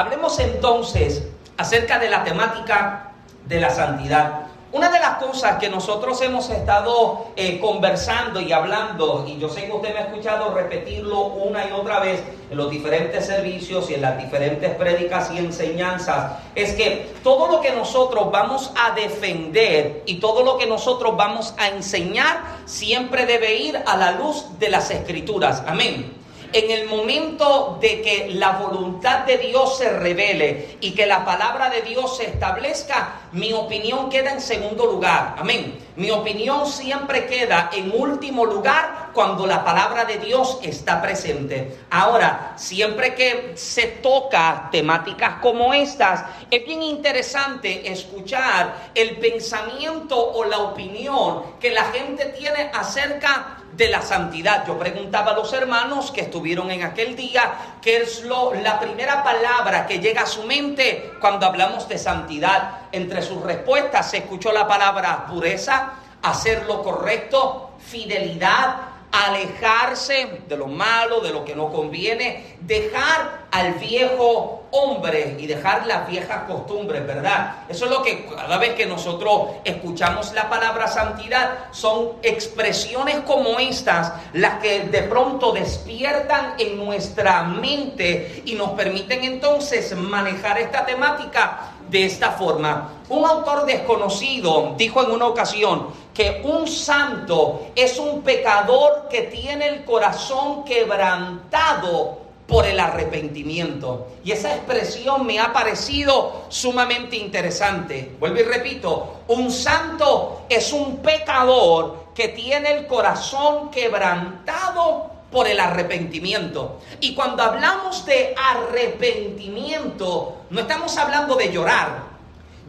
Hablemos entonces acerca de la temática de la santidad. Una de las cosas que nosotros hemos estado eh, conversando y hablando, y yo sé que usted me ha escuchado repetirlo una y otra vez en los diferentes servicios y en las diferentes prédicas y enseñanzas, es que todo lo que nosotros vamos a defender y todo lo que nosotros vamos a enseñar siempre debe ir a la luz de las escrituras. Amén en el momento de que la voluntad de Dios se revele y que la palabra de Dios se establezca, mi opinión queda en segundo lugar. Amén. Mi opinión siempre queda en último lugar cuando la palabra de Dios está presente. Ahora, siempre que se toca temáticas como estas, es bien interesante escuchar el pensamiento o la opinión que la gente tiene acerca de la santidad. Yo preguntaba a los hermanos que estuvieron en aquel día, ¿qué es lo, la primera palabra que llega a su mente cuando hablamos de santidad? Entre sus respuestas se escuchó la palabra pureza, hacer lo correcto, fidelidad, alejarse de lo malo, de lo que no conviene, dejar al viejo hombre y dejar las viejas costumbres, ¿verdad? Eso es lo que cada vez que nosotros escuchamos la palabra santidad, son expresiones como estas las que de pronto despiertan en nuestra mente y nos permiten entonces manejar esta temática de esta forma. Un autor desconocido dijo en una ocasión que un santo es un pecador que tiene el corazón quebrantado por el arrepentimiento. Y esa expresión me ha parecido sumamente interesante. Vuelvo y repito, un santo es un pecador que tiene el corazón quebrantado por el arrepentimiento. Y cuando hablamos de arrepentimiento, no estamos hablando de llorar.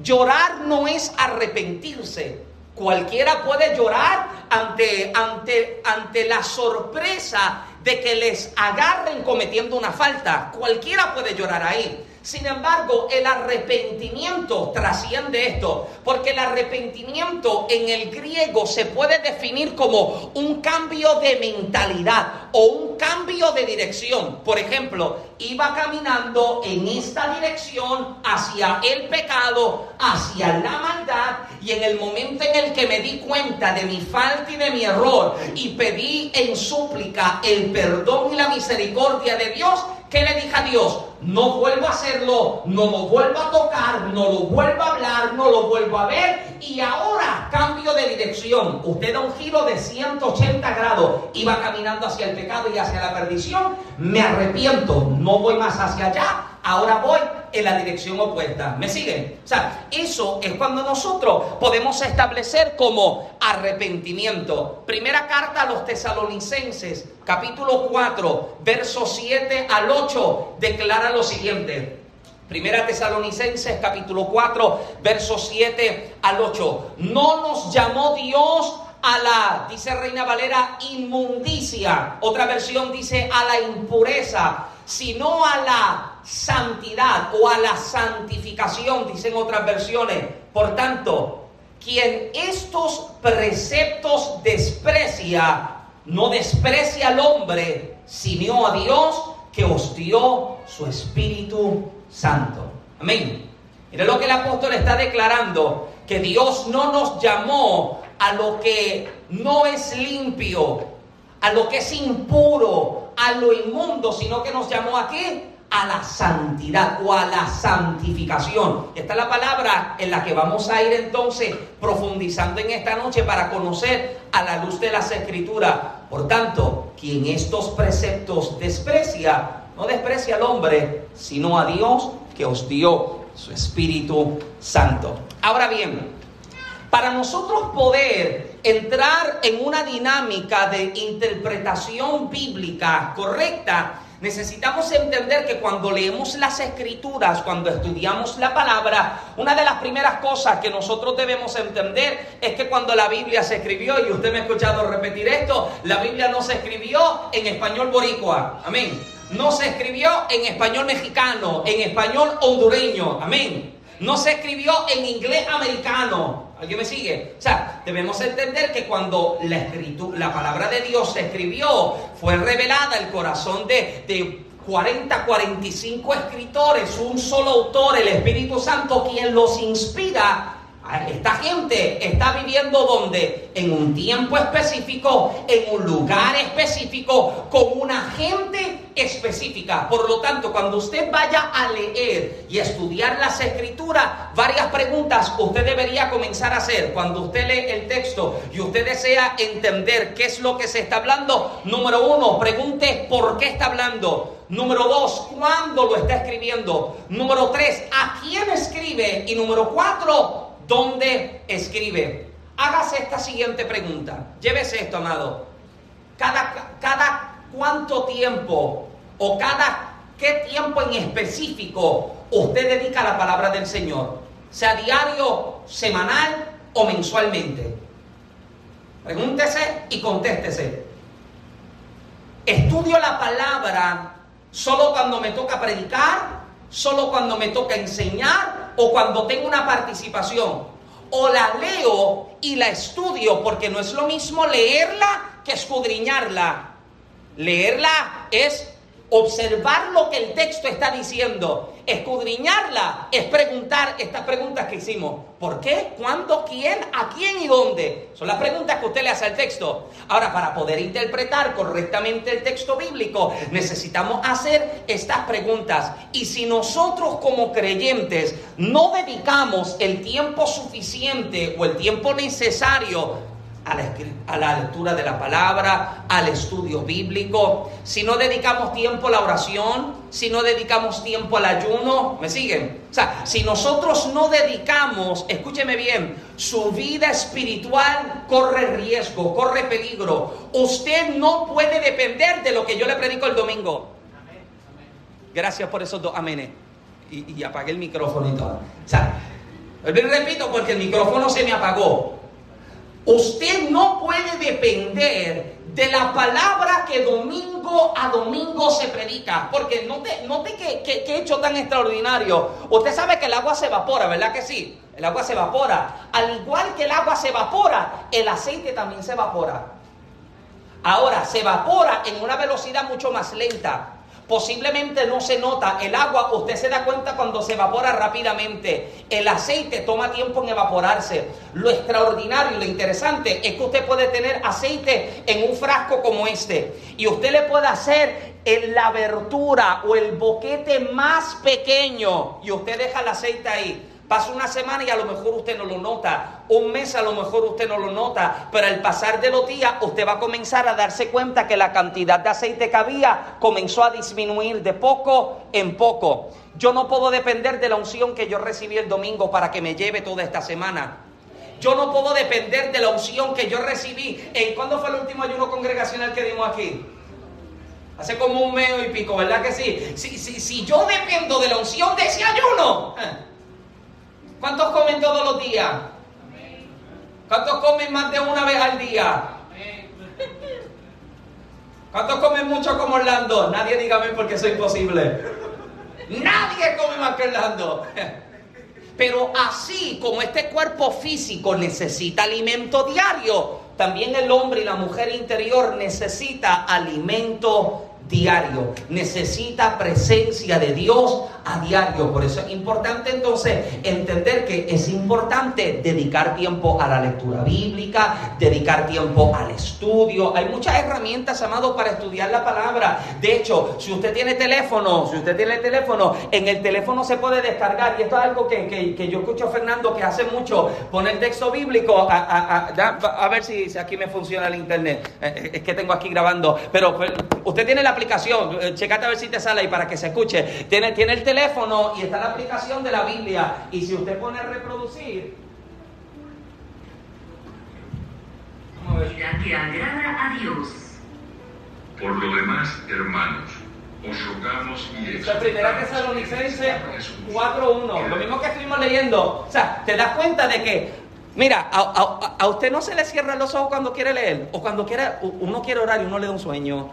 Llorar no es arrepentirse. Cualquiera puede llorar ante, ante, ante la sorpresa de que les agarren cometiendo una falta. Cualquiera puede llorar ahí. Sin embargo, el arrepentimiento trasciende esto, porque el arrepentimiento en el griego se puede definir como un cambio de mentalidad o un cambio de dirección. Por ejemplo, iba caminando en esta dirección hacia el pecado, hacia la maldad, y en el momento en el que me di cuenta de mi falta y de mi error y pedí en súplica el perdón y la misericordia de Dios, ¿qué le dije a Dios? No vuelvo a hacerlo, no lo vuelvo a tocar, no lo vuelvo a hablar, no lo vuelvo a ver y ahora cambio de dirección. Usted da un giro de 180 grados y va caminando hacia el pecado y hacia la perdición. Me arrepiento, no voy más hacia allá, ahora voy en la dirección opuesta. ¿Me siguen? O sea, eso es cuando nosotros podemos establecer como arrepentimiento. Primera carta a los tesalonicenses, capítulo 4, versos 7 al 8, declara lo siguiente. Primera Tesalonicenses capítulo 4, versos 7 al 8. No nos llamó Dios a la, dice Reina Valera, inmundicia. Otra versión dice a la impureza, sino a la santidad o a la santificación, dicen otras versiones. Por tanto, quien estos preceptos desprecia, no desprecia al hombre, sino a Dios que os dio su Espíritu Santo. Amén. Mire lo que el apóstol está declarando, que Dios no nos llamó a lo que no es limpio, a lo que es impuro, a lo inmundo, sino que nos llamó a? A la santidad o a la santificación. Esta es la palabra en la que vamos a ir entonces profundizando en esta noche para conocer a la luz de las escrituras. Por tanto, quien estos preceptos desprecia, no desprecia al hombre, sino a Dios que os dio su Espíritu Santo. Ahora bien, para nosotros poder entrar en una dinámica de interpretación bíblica correcta, necesitamos entender que cuando leemos las escrituras, cuando estudiamos la palabra, una de las primeras cosas que nosotros debemos entender es que cuando la Biblia se escribió, y usted me ha escuchado repetir esto, la Biblia no se escribió en español boricua, amén. No se escribió en español mexicano, en español hondureño, amén. No se escribió en inglés americano, ¿Alguien me sigue? O sea, debemos entender que cuando la, la palabra de Dios se escribió, fue revelada el corazón de, de 40, 45 escritores, un solo autor, el Espíritu Santo, quien los inspira esta gente está viviendo donde? En un tiempo específico, en un lugar específico, con una gente específica. Por lo tanto, cuando usted vaya a leer y estudiar las escrituras, varias preguntas usted debería comenzar a hacer. Cuando usted lee el texto y usted desea entender qué es lo que se está hablando, número uno, pregunte por qué está hablando. Número dos, ¿cuándo lo está escribiendo? Número tres, ¿a quién escribe? Y número cuatro, ¿Dónde escribe? Hágase esta siguiente pregunta. Llévese esto, amado. Cada, cada cuánto tiempo o cada qué tiempo en específico usted dedica a la palabra del Señor, sea diario, semanal o mensualmente. Pregúntese y contéstese. Estudio la palabra solo cuando me toca predicar, solo cuando me toca enseñar o cuando tengo una participación, o la leo y la estudio, porque no es lo mismo leerla que escudriñarla. Leerla es observar lo que el texto está diciendo. Escudriñarla es preguntar estas preguntas que hicimos. ¿Por qué? ¿Cuándo? ¿Quién? ¿A quién y dónde? Son las preguntas que usted le hace al texto. Ahora, para poder interpretar correctamente el texto bíblico, necesitamos hacer estas preguntas. Y si nosotros como creyentes no dedicamos el tiempo suficiente o el tiempo necesario a la, lectura de la palabra, al estudio bíblico, si no dedicamos tiempo a la oración, si no dedicamos tiempo al ayuno, ¿me siguen? O sea, si nosotros no dedicamos, escúcheme bien, su vida espiritual corre riesgo, corre peligro. Usted no puede depender de lo que yo le predico el domingo. Gracias por esos dos amenes. Y, y apagué el micrófono y todo. O sea, repito porque el micrófono se me apagó. Usted no puede depender de la palabra que domingo a domingo se predica. Porque note, note que, que, hecho tan extraordinario. Usted sabe que el agua se evapora, ¿verdad que sí? El agua se evapora. Al igual que el agua se evapora, el aceite también se evapora. Ahora, se evapora en una velocidad mucho más lenta. Posiblemente no se nota. El agua, usted se da cuenta cuando se evapora rápidamente. El aceite toma tiempo en evaporarse. Lo extraordinario, lo interesante es que usted puede tener aceite en un frasco como este. Y usted le puede hacer en la abertura o el boquete más pequeño. Y usted deja el aceite ahí. Pasa una semana y a lo mejor usted no lo nota. Un mes a lo mejor usted no lo nota. Pero al pasar de los días usted va a comenzar a darse cuenta que la cantidad de aceite que había comenzó a disminuir de poco en poco. Yo no puedo depender de la unción que yo recibí el domingo para que me lleve toda esta semana. Yo no puedo depender de la unción que yo recibí. ¿En cuándo fue el último ayuno congregacional que dimos aquí? Hace como un mes y pico, ¿verdad que sí? Si, si, si yo dependo de la unción de ese ayuno. ¿Cuántos comen todos los días? ¿Cuántos comen más de una vez al día? ¿Cuántos comen mucho como Orlando? Nadie dígame porque eso es imposible. Nadie come más que Orlando. Pero así como este cuerpo físico necesita alimento diario, también el hombre y la mujer interior necesita alimento diario. Necesita presencia de Dios a diario. Por eso es importante entonces entender que es importante dedicar tiempo a la lectura bíblica, dedicar tiempo al estudio. Hay muchas herramientas, amados, para estudiar la palabra. De hecho, si usted tiene teléfono, si usted tiene teléfono, en el teléfono se puede descargar. Y esto es algo que, que, yo escucho a Fernando que hace mucho. Pone el texto bíblico. A, a, ver si, aquí me funciona el internet. Eh, eh, es que tengo aquí grabando. Pero pues, usted tiene la aplicación. Eh, checate a ver si te sale ahí para que se escuche. Tiene, tiene el teléfono y está la aplicación de la Biblia. Y si usted pone reproducir. que agrada a Dios. Por lo demás, hermanos, os rogamos y La primera Tesalonicense 4.1, lo mismo que estuvimos leyendo. O sea, te das cuenta de que, mira, a, a, usted no se le cierran los ojos cuando quiere leer, o cuando quiere, uno quiere orar y uno le da un sueño.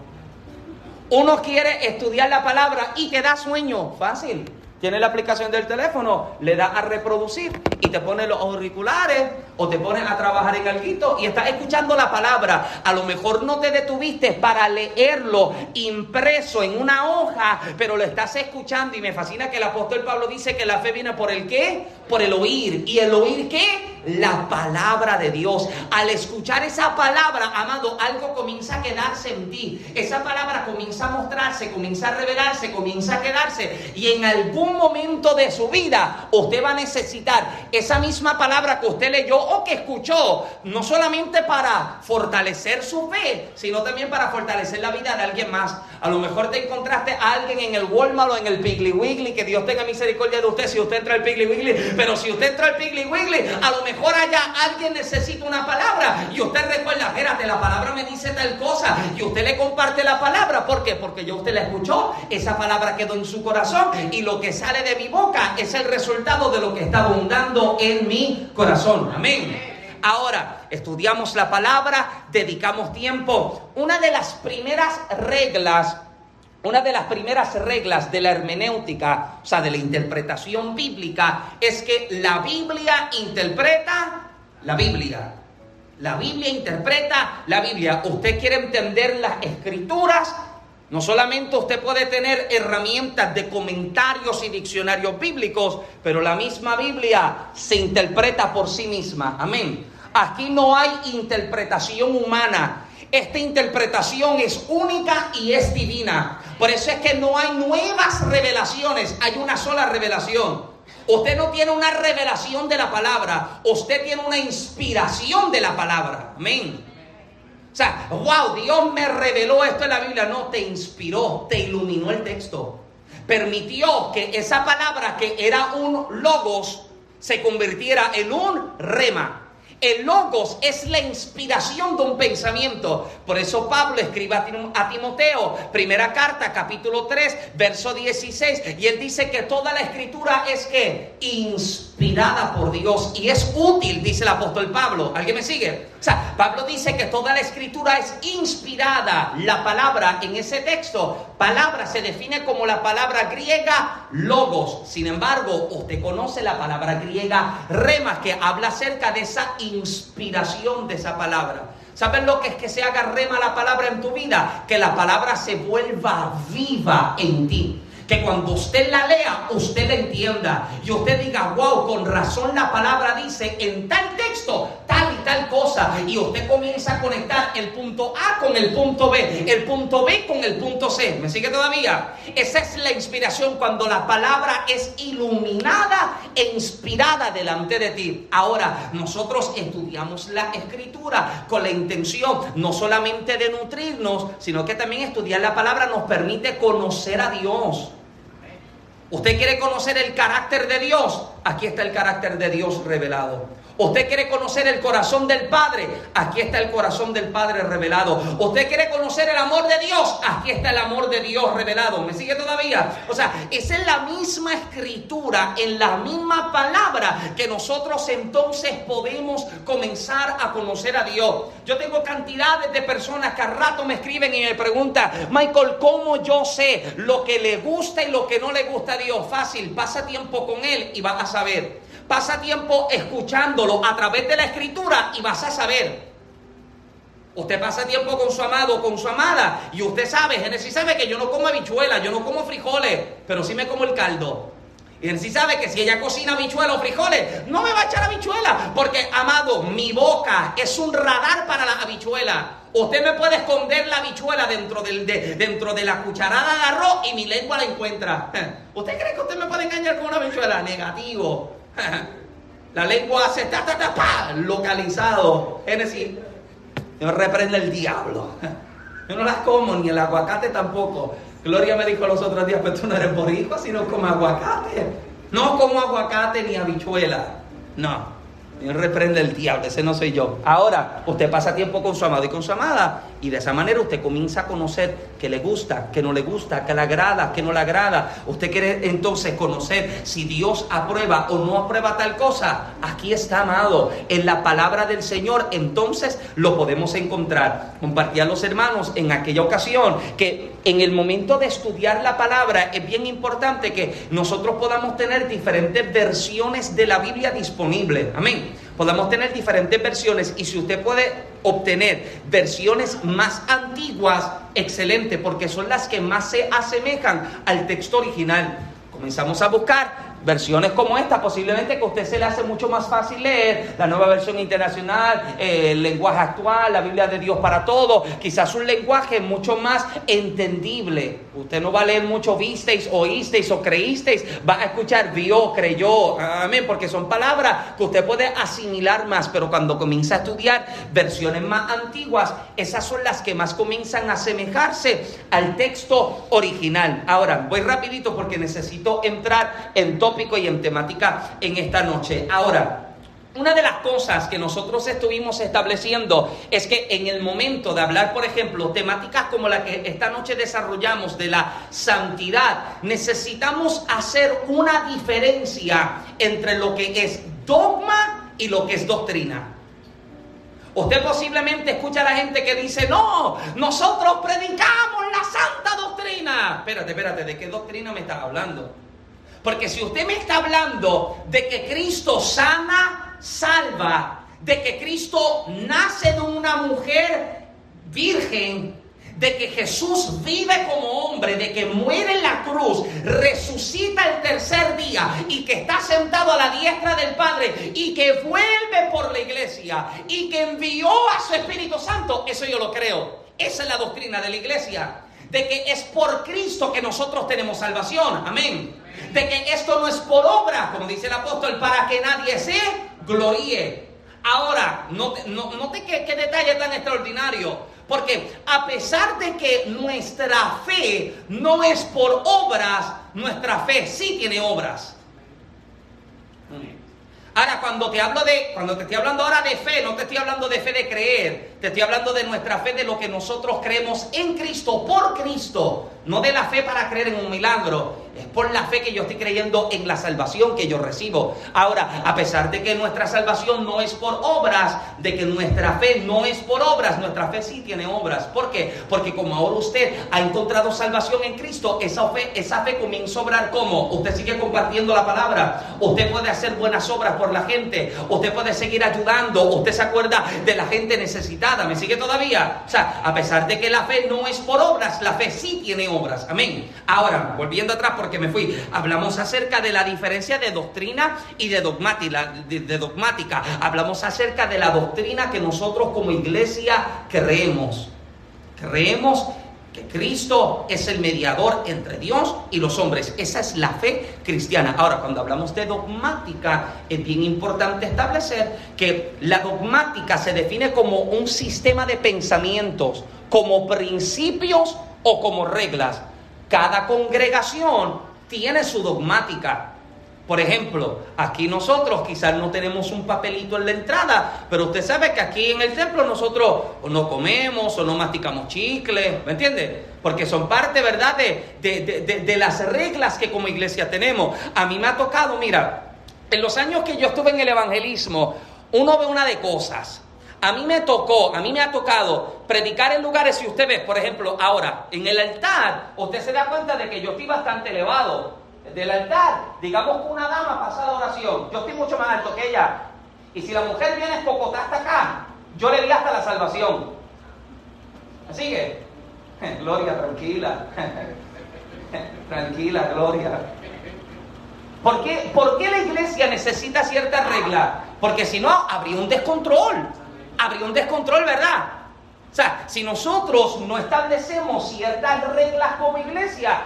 Uno quiere estudiar la palabra y te da sueño, fácil. Tiene la aplicación del teléfono, le da a reproducir y te pone los auriculares o te pones a trabajar en algo y estás escuchando la palabra. A lo mejor no te detuviste para leerlo impreso en una hoja, pero lo estás escuchando y me fascina que el apóstol Pablo dice que la fe viene por el qué? Por el oír. ¿Y el oír qué? La palabra de Dios. Al escuchar esa palabra, amado, algo comienza a quedarse en ti. Esa palabra comienza a mostrarse, comienza a revelarse, comienza a quedarse y en algún momento de su vida usted va a necesitar esa misma palabra que usted leyó o que escuchó, no solamente para fortalecer su fe, sino también para fortalecer la vida de alguien más. A lo mejor te encontraste a alguien en el Walmart o en el Piggly Wiggly, que Dios tenga misericordia de usted si usted entra al Piggly Wiggly, pero si usted entra al Piggly Wiggly, a lo mejor allá alguien necesita una palabra y usted recuerda, espérate, la palabra me dice tal cosa y usted le comparte la palabra. ¿Por qué? Porque yo usted la escuchó, esa palabra quedó en su corazón y lo que sale de mi boca es el resultado de lo que está abundando en mi corazón. Amén. Ahora, estudiamos la palabra, dedicamos tiempo. Una de las primeras reglas, una de las primeras reglas de la hermenéutica, o sea, de la interpretación bíblica, es que la Biblia interpreta la Biblia. La Biblia interpreta la Biblia. Usted quiere entender las escrituras, no solamente usted puede tener herramientas de comentarios y diccionarios bíblicos, pero la misma Biblia se interpreta por sí misma. Amén. Aquí no hay interpretación humana. Esta interpretación es única y es divina. Por eso es que no hay nuevas revelaciones, hay una sola revelación. Usted no tiene una revelación de la palabra, usted tiene una inspiración de la palabra. Amén. O sea, wow, Dios me reveló esto en la Biblia. No, te inspiró, te iluminó el texto. Permitió que esa palabra que era un logos se convirtiera en un rema. El logos es la inspiración de un pensamiento. Por eso Pablo escribe a Timoteo, primera carta, capítulo 3, verso 16, y él dice que toda la escritura es que inspirada por Dios y es útil, dice el apóstol Pablo. ¿Alguien me sigue? O sea, Pablo dice que toda la escritura es inspirada. La palabra en ese texto, palabra se define como la palabra griega logos. Sin embargo, usted conoce la palabra griega rema que habla acerca de esa inspiración de esa palabra. ¿Sabes lo que es que se haga rema la palabra en tu vida? Que la palabra se vuelva viva en ti que cuando usted la lea, usted la entienda y usted diga, wow, con razón la palabra dice en tal texto tal cosa y usted comienza a conectar el punto A con el punto B, el punto B con el punto C. ¿Me sigue todavía? Esa es la inspiración cuando la palabra es iluminada e inspirada delante de ti. Ahora, nosotros estudiamos la escritura con la intención no solamente de nutrirnos, sino que también estudiar la palabra nos permite conocer a Dios. ¿Usted quiere conocer el carácter de Dios? Aquí está el carácter de Dios revelado. Usted quiere conocer el corazón del Padre, aquí está el corazón del Padre revelado. Usted quiere conocer el amor de Dios, aquí está el amor de Dios revelado. ¿Me sigue todavía? O sea, es la misma escritura, en la misma palabra que nosotros entonces podemos comenzar a conocer a Dios. Yo tengo cantidades de personas que a rato me escriben y me preguntan, Michael, ¿cómo yo sé lo que le gusta y lo que no le gusta a Dios? Fácil, pasa tiempo con Él y vas a saber. Pasa tiempo escuchándolo a través de la escritura y vas a saber. Usted pasa tiempo con su amado, con su amada, y usted sabe, Génesis sabe que yo no como habichuelas, yo no como frijoles, pero sí me como el caldo. Y Génesis sabe que si ella cocina habichuelas o frijoles, no me va a echar habichuela, porque amado, mi boca es un radar para la habichuela. Usted me puede esconder la habichuela dentro, de, dentro de la cucharada de arroz y mi lengua la encuentra. ¿Usted cree que usted me puede engañar con una habichuela? Negativo. La lengua hace ta, ta, localizado. Génesis, yo reprende el diablo. Yo no las como, ni el aguacate tampoco. Gloria me dijo los otros días, pero tú no eres boricua, sino como aguacate. No como aguacate ni habichuela. No. Dios reprende el diablo, ese no soy yo. Ahora, usted pasa tiempo con su amado y con su amada Y de esa manera usted comienza a conocer que le gusta, que no le gusta, que le agrada, que no le agrada. Usted quiere entonces conocer si Dios aprueba o no aprueba tal cosa. Aquí está, amado, en la palabra del Señor. Entonces lo podemos encontrar. Compartí a los hermanos en aquella ocasión que en el momento de estudiar la palabra es bien importante que nosotros podamos tener diferentes versiones de la Biblia disponibles. Amén podamos tener diferentes versiones y si usted puede obtener versiones más antiguas, excelente, porque son las que más se asemejan al texto original. Comenzamos a buscar versiones como esta, posiblemente que a usted se le hace mucho más fácil leer, la nueva versión internacional, eh, el lenguaje actual, la Biblia de Dios para todo, quizás un lenguaje mucho más entendible. Usted no va a leer mucho visteis, oísteis o creísteis, va a escuchar vio, creyó, amén, porque son palabras que usted puede asimilar más, pero cuando comienza a estudiar versiones más antiguas, esas son las que más comienzan a asemejarse al texto original. Ahora, voy rapidito porque necesito entrar en todo y en temática en esta noche. Ahora, una de las cosas que nosotros estuvimos estableciendo es que en el momento de hablar, por ejemplo, temáticas como la que esta noche desarrollamos de la santidad, necesitamos hacer una diferencia entre lo que es dogma y lo que es doctrina. Usted posiblemente escucha a la gente que dice, no, nosotros predicamos la santa doctrina. Espérate, espérate, ¿de qué doctrina me estás hablando? Porque si usted me está hablando de que Cristo sana, salva, de que Cristo nace de una mujer virgen, de que Jesús vive como hombre, de que muere en la cruz, resucita el tercer día y que está sentado a la diestra del Padre y que vuelve por la iglesia y que envió a su Espíritu Santo, eso yo lo creo. Esa es la doctrina de la iglesia, de que es por Cristo que nosotros tenemos salvación. Amén de que esto no es por obra, como dice el apóstol, para que nadie se gloríe. Ahora, note, note qué, qué detalle tan extraordinario. Porque a pesar de que nuestra fe no es por obras, nuestra fe sí tiene obras. Ahora, cuando te hablo de, cuando te estoy hablando ahora de fe, no te estoy hablando de fe de creer, te estoy hablando de nuestra fe, de lo que nosotros creemos en Cristo, por Cristo, no de la fe para creer en un milagro, es por la fe que yo estoy creyendo en la salvación que yo recibo. Ahora, a pesar de que nuestra salvación no es por obras, de que nuestra fe no es por obras, nuestra fe sí tiene obras. ¿Por qué? Porque como ahora usted ha encontrado salvación en Cristo, esa fe, esa fe comienza a obrar como usted sigue compartiendo la palabra, usted puede hacer buenas obras por la gente, usted puede seguir ayudando, usted se acuerda de la gente necesitada, ¿me sigue todavía? O sea, a pesar de que la fe no es por obras, la fe sí tiene obras. Amén. Ahora, volviendo atrás, por que me fui. Hablamos acerca de la diferencia de doctrina y de dogmática, de, dogmática. Hablamos acerca de la doctrina que nosotros como iglesia creemos. Creemos que Cristo es el mediador entre Dios y los hombres. Esa es la fe cristiana. Ahora, cuando hablamos de dogmática, es bien importante establecer que la dogmática se define como un sistema de pensamientos, como principios o como reglas. Cada congregación tiene su dogmática. Por ejemplo, aquí nosotros quizás no tenemos un papelito en la entrada, pero usted sabe que aquí en el templo nosotros no comemos o no masticamos chicles, ¿me entiende? Porque son parte, ¿verdad?, de, de, de, las reglas que como iglesia tenemos. A mí me ha tocado, mira, en los años que yo estuve en el evangelismo, uno ve una de cosas. A mí me tocó, a mí me ha tocado predicar en lugares, si usted ve, por ejemplo, ahora, en el altar, usted se da cuenta de que yo estoy bastante elevado. Del altar, digamos que una dama pasa de oración, yo estoy mucho más alto que ella. Y si la mujer viene escocota hasta acá, yo le di hasta la salvación. Así que, Gloria, tranquila. tranquila, Gloria. ¿Por qué, ¿Por qué la iglesia necesita cierta regla? Porque si no, habría un descontrol habría un descontrol, ¿verdad? O sea, si nosotros no establecemos ciertas reglas como iglesia,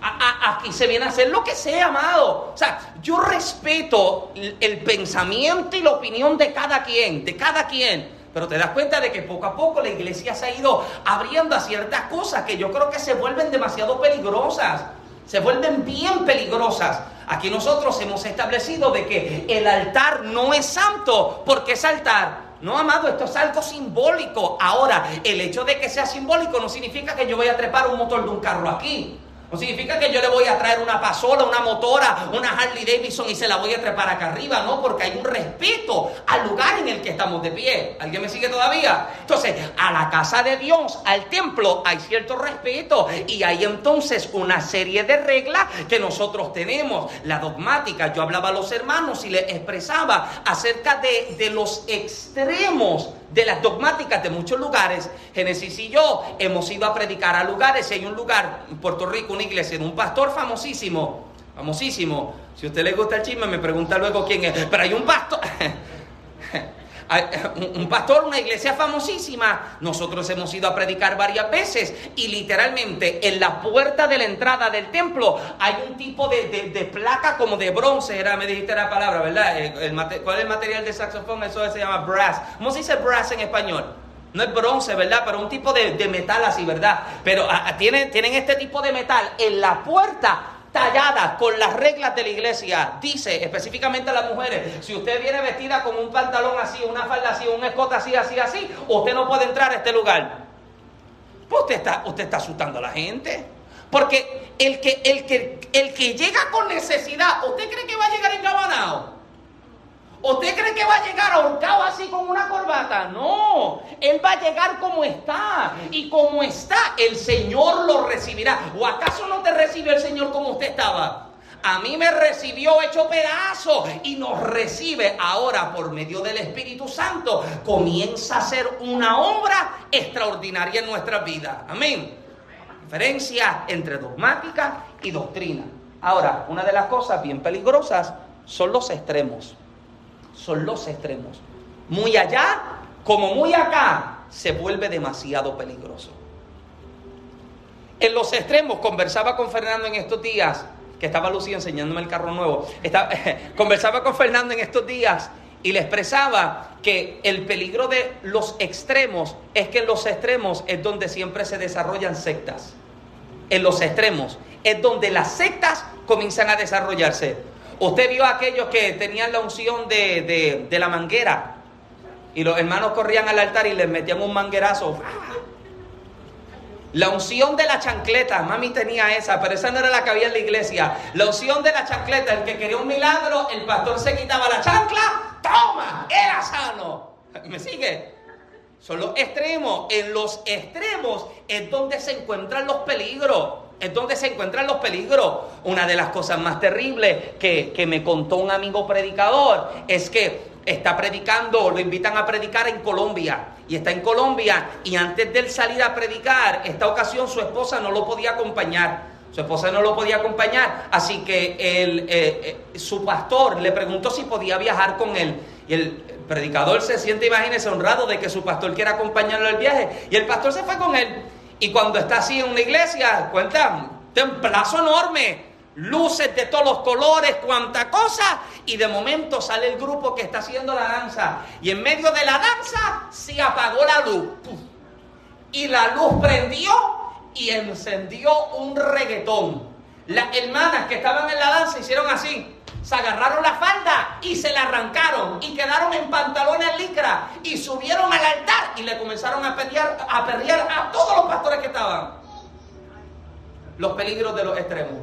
aquí se viene a hacer lo que sea, amado. O sea, yo respeto el, pensamiento y la opinión de cada quien, de cada quien. Pero te das cuenta de que poco a poco la iglesia se ha ido abriendo a ciertas cosas que yo creo que se vuelven demasiado peligrosas. Se vuelven bien peligrosas. Aquí nosotros hemos establecido de que el altar no es santo porque es altar No, amado, esto es algo simbólico. Ahora, el hecho de que sea simbólico no significa que yo voy a trepar un motor de un carro aquí. No significa que yo le voy a traer una pasola, una motora, una Harley Davidson y se la voy a trepar acá arriba, no, porque hay un respeto al lugar en el que estamos de pie. ¿Alguien me sigue todavía? Entonces, a la casa de Dios, al templo, hay cierto respeto y hay entonces una serie de reglas que nosotros tenemos. La dogmática, yo hablaba a los hermanos y les expresaba acerca de, de los extremos de las dogmáticas de muchos lugares. Génesis y yo hemos ido a predicar a lugares. Hay un lugar en Puerto Rico, una iglesia, en un pastor famosísimo, famosísimo. Si a usted le gusta el chisme, me pregunta luego quién es. Pero hay un pastor. un pastor, una iglesia famosísima. Nosotros hemos ido a predicar varias veces y literalmente en la puerta de la entrada del templo hay un tipo de, placa como de bronce, era, me dijiste la palabra, ¿verdad? Eh, ¿Cuál es el material de saxofón? Eso se llama brass. ¿Cómo se dice brass en español? No es bronce, ¿verdad? Pero un tipo de, metal así, ¿verdad? Pero tienen, tienen este tipo de metal en la puerta tallada con las reglas de la iglesia. Dice específicamente a las mujeres, si usted viene vestida con un pantalón así, una falda así, un escote así, así, así, usted no puede entrar a este lugar. Pues usted está, usted está asustando a la gente. Porque el que, el, que, el que llega con necesidad, ¿usted cree que va a llegar encabanado? ¿Usted cree que va a llegar ahorcado así con una corbata? No, Él va a llegar como está. Y como está, el Señor lo recibirá. ¿O acaso no te recibió el Señor como usted estaba? A mí me recibió hecho pedazo y nos recibe ahora por medio del Espíritu Santo. Comienza a hacer una obra extraordinaria en nuestra vida. Amén. Diferencia entre dogmática y doctrina. Ahora, una de las cosas bien peligrosas son los extremos son los extremos. Muy allá como muy acá se vuelve demasiado peligroso. En los extremos, conversaba con Fernando en estos días, que estaba Lucía enseñándome el carro nuevo, conversaba con Fernando en estos días y le expresaba que el peligro de los extremos es que en los extremos es donde siempre se desarrollan sectas. En los extremos es donde las sectas comienzan a desarrollarse. Usted vio a aquellos que tenían la unción de, la manguera y los hermanos corrían al altar y les metían un manguerazo. La unción de la chancleta, mami tenía esa, pero esa no era la que había en la iglesia. La unción de la chancleta, el que quería un milagro, el pastor se quitaba la chancla, toma, era sano. ¿Me sigue? Son los extremos. En los extremos es donde se encuentran los peligros es donde se encuentran los peligros. Una de las cosas más terribles que, que, me contó un amigo predicador es que está predicando, lo invitan a predicar en Colombia. Y está en Colombia y antes de él salir a predicar, esta ocasión su esposa no lo podía acompañar. Su esposa no lo podía acompañar, así que eh, eh, su pastor le preguntó si podía viajar con él. Y el predicador se siente, imagínese, honrado de que su pastor quiera acompañarlo al viaje. Y el pastor se fue con él. Y cuando está así en una iglesia, cuenta, templazo enorme, luces de todos los colores, cuanta cosa, y de momento sale el grupo que está haciendo la danza. Y en medio de la danza se apagó la luz. Y la luz prendió y encendió un reggaetón. Las hermanas que estaban en la danza hicieron así se agarraron la falda y se la arrancaron y quedaron en pantalones licra y subieron al altar y le comenzaron a perrear, a perrear a todos los pastores que estaban. Los peligros de los extremos.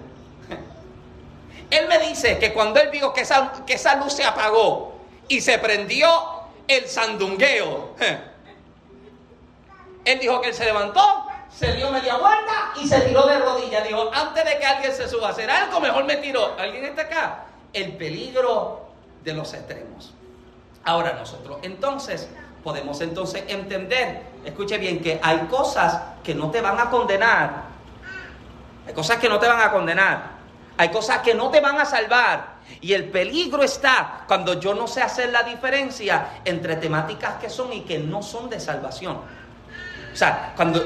Él me dice que cuando él vio que esa, que esa luz se apagó y se prendió el sandungueo, él dijo que él se levantó, se dio media vuelta y se tiró de rodillas. Dijo, antes de que alguien se suba a hacer algo, mejor me tiro. ¿Alguien está acá? El peligro de los extremos. Ahora nosotros entonces podemos entonces entender, escuche bien, que hay cosas que no te van a condenar. Hay cosas que no te van a condenar. Hay cosas que no te van a salvar. Y el peligro está cuando yo no sé hacer la diferencia entre temáticas que son y que no son de salvación. O sea, cuando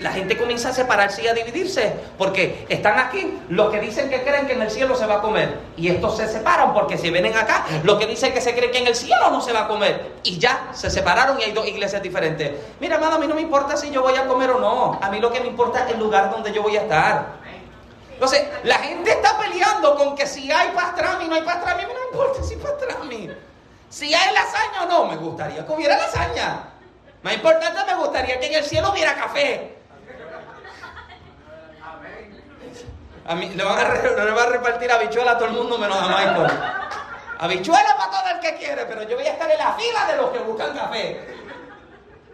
la gente comienza a separarse y a dividirse, porque están aquí los que dicen que creen que en el cielo se va a comer, y estos se separan porque si vienen acá, los que dicen que se creen que en el cielo no se va a comer, y ya se separaron y hay dos iglesias diferentes. Mira, amado, a mí no me importa si yo voy a comer o no, a mí lo que me importa es el lugar donde yo voy a estar. Entonces, la gente está peleando con que si hay pastrami, no hay pastrami, a mí no me importa si hay pastrami. Si hay lasaña o no, me gustaría que hubiera lasaña. Más importante, me gustaría que en el cielo hubiera café. A mí le van a, le van a repartir habichuelas a todo el mundo menos a Michael. Habichuelas para todo el que quiere, pero yo voy a estar en la fila de los que buscan café.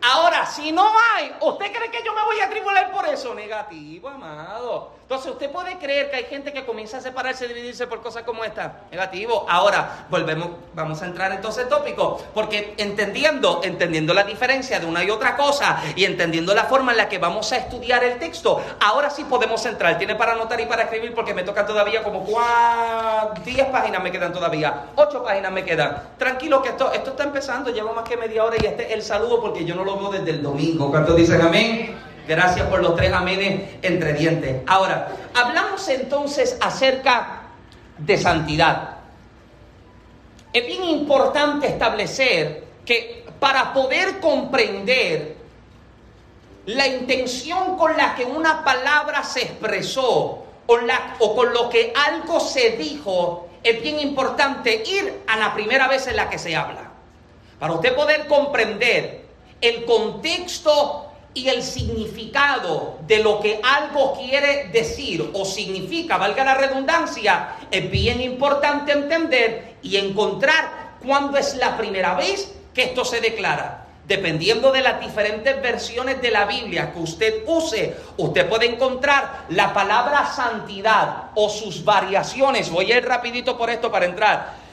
Ahora, si no hay, ¿usted cree que yo me voy a tribular por eso? Negativo, amado. Entonces, usted puede creer que hay gente que comienza a separarse, dividirse por cosas como esta. Negativo. Ahora, volvemos, vamos a entrar entonces en tópico, porque entendiendo, entendiendo la diferencia de una y otra cosa y entendiendo la forma en la que vamos a estudiar el texto, ahora sí podemos entrar. Tiene para anotar y para escribir porque me tocan todavía como 10 páginas me quedan todavía, 8 páginas me quedan. Tranquilo que esto, esto está empezando, llevo más que media hora y este es el saludo porque yo no lo desde el domingo. ¿Cuántos dicen amén? Gracias por los tres amenes entre dientes. Ahora, hablamos entonces acerca de santidad. Es bien importante establecer que para poder comprender la intención con la que una palabra se expresó o, o, con lo que algo se dijo, es bien importante ir a la primera vez en la que se habla. Para usted poder comprender el contexto y el significado de lo que algo quiere decir o significa, valga la redundancia, es bien importante entender y encontrar cuándo es la primera vez que esto se declara. Dependiendo de las diferentes versiones de la Biblia que usted use, usted puede encontrar la palabra santidad o sus variaciones. Voy a ir rapidito por esto para entrar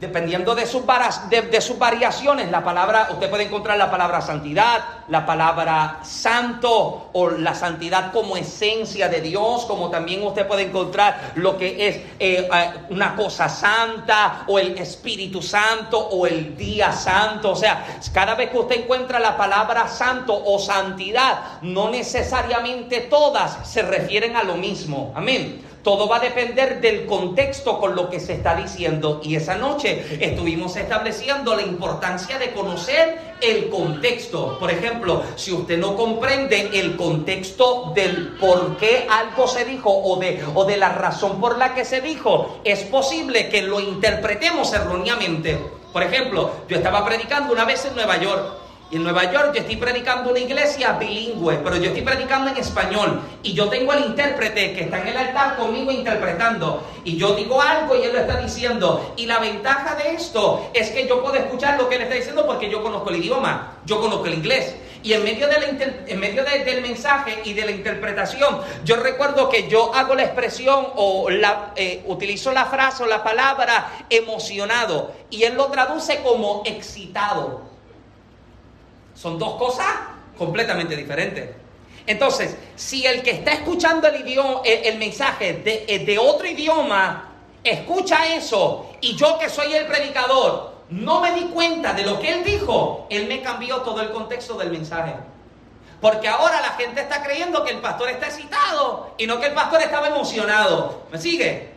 Dependiendo de sus, de, sus variaciones, la palabra, usted puede encontrar la palabra santidad, la palabra santo o la santidad como esencia de Dios, como también usted puede encontrar lo que es eh, eh, una cosa santa o el Espíritu Santo o el día santo. O sea, cada vez que usted encuentra la palabra santo o santidad, no necesariamente todas se refieren a lo mismo. Amén. Todo va a depender del contexto con lo que se está diciendo. Y esa noche estuvimos estableciendo la importancia de conocer el contexto. Por ejemplo, si usted no comprende el contexto del por qué algo se dijo o de, o de la razón por la que se dijo, es posible que lo interpretemos erróneamente. Por ejemplo, yo estaba predicando una vez en Nueva York en Nueva York yo estoy predicando una iglesia bilingüe, pero yo estoy predicando en español. Y yo tengo al intérprete que está en el altar conmigo interpretando. Y yo digo algo y él lo está diciendo. Y la ventaja de esto es que yo puedo escuchar lo que él está diciendo porque yo conozco el idioma, yo conozco el inglés. Y en medio, de la en medio del mensaje y de la interpretación, yo recuerdo que yo hago la expresión o la, eh, utilizo la frase o la palabra emocionado. Y él lo traduce como excitado. Son dos cosas completamente diferentes. Entonces, si el que está escuchando el, idioma, el, mensaje de, eh, de otro idioma escucha eso y yo que soy el predicador no me di cuenta de lo que él dijo, él me cambió todo el contexto del mensaje. Porque ahora la gente está creyendo que el pastor está excitado y no que el pastor estaba emocionado. ¿Me sigue?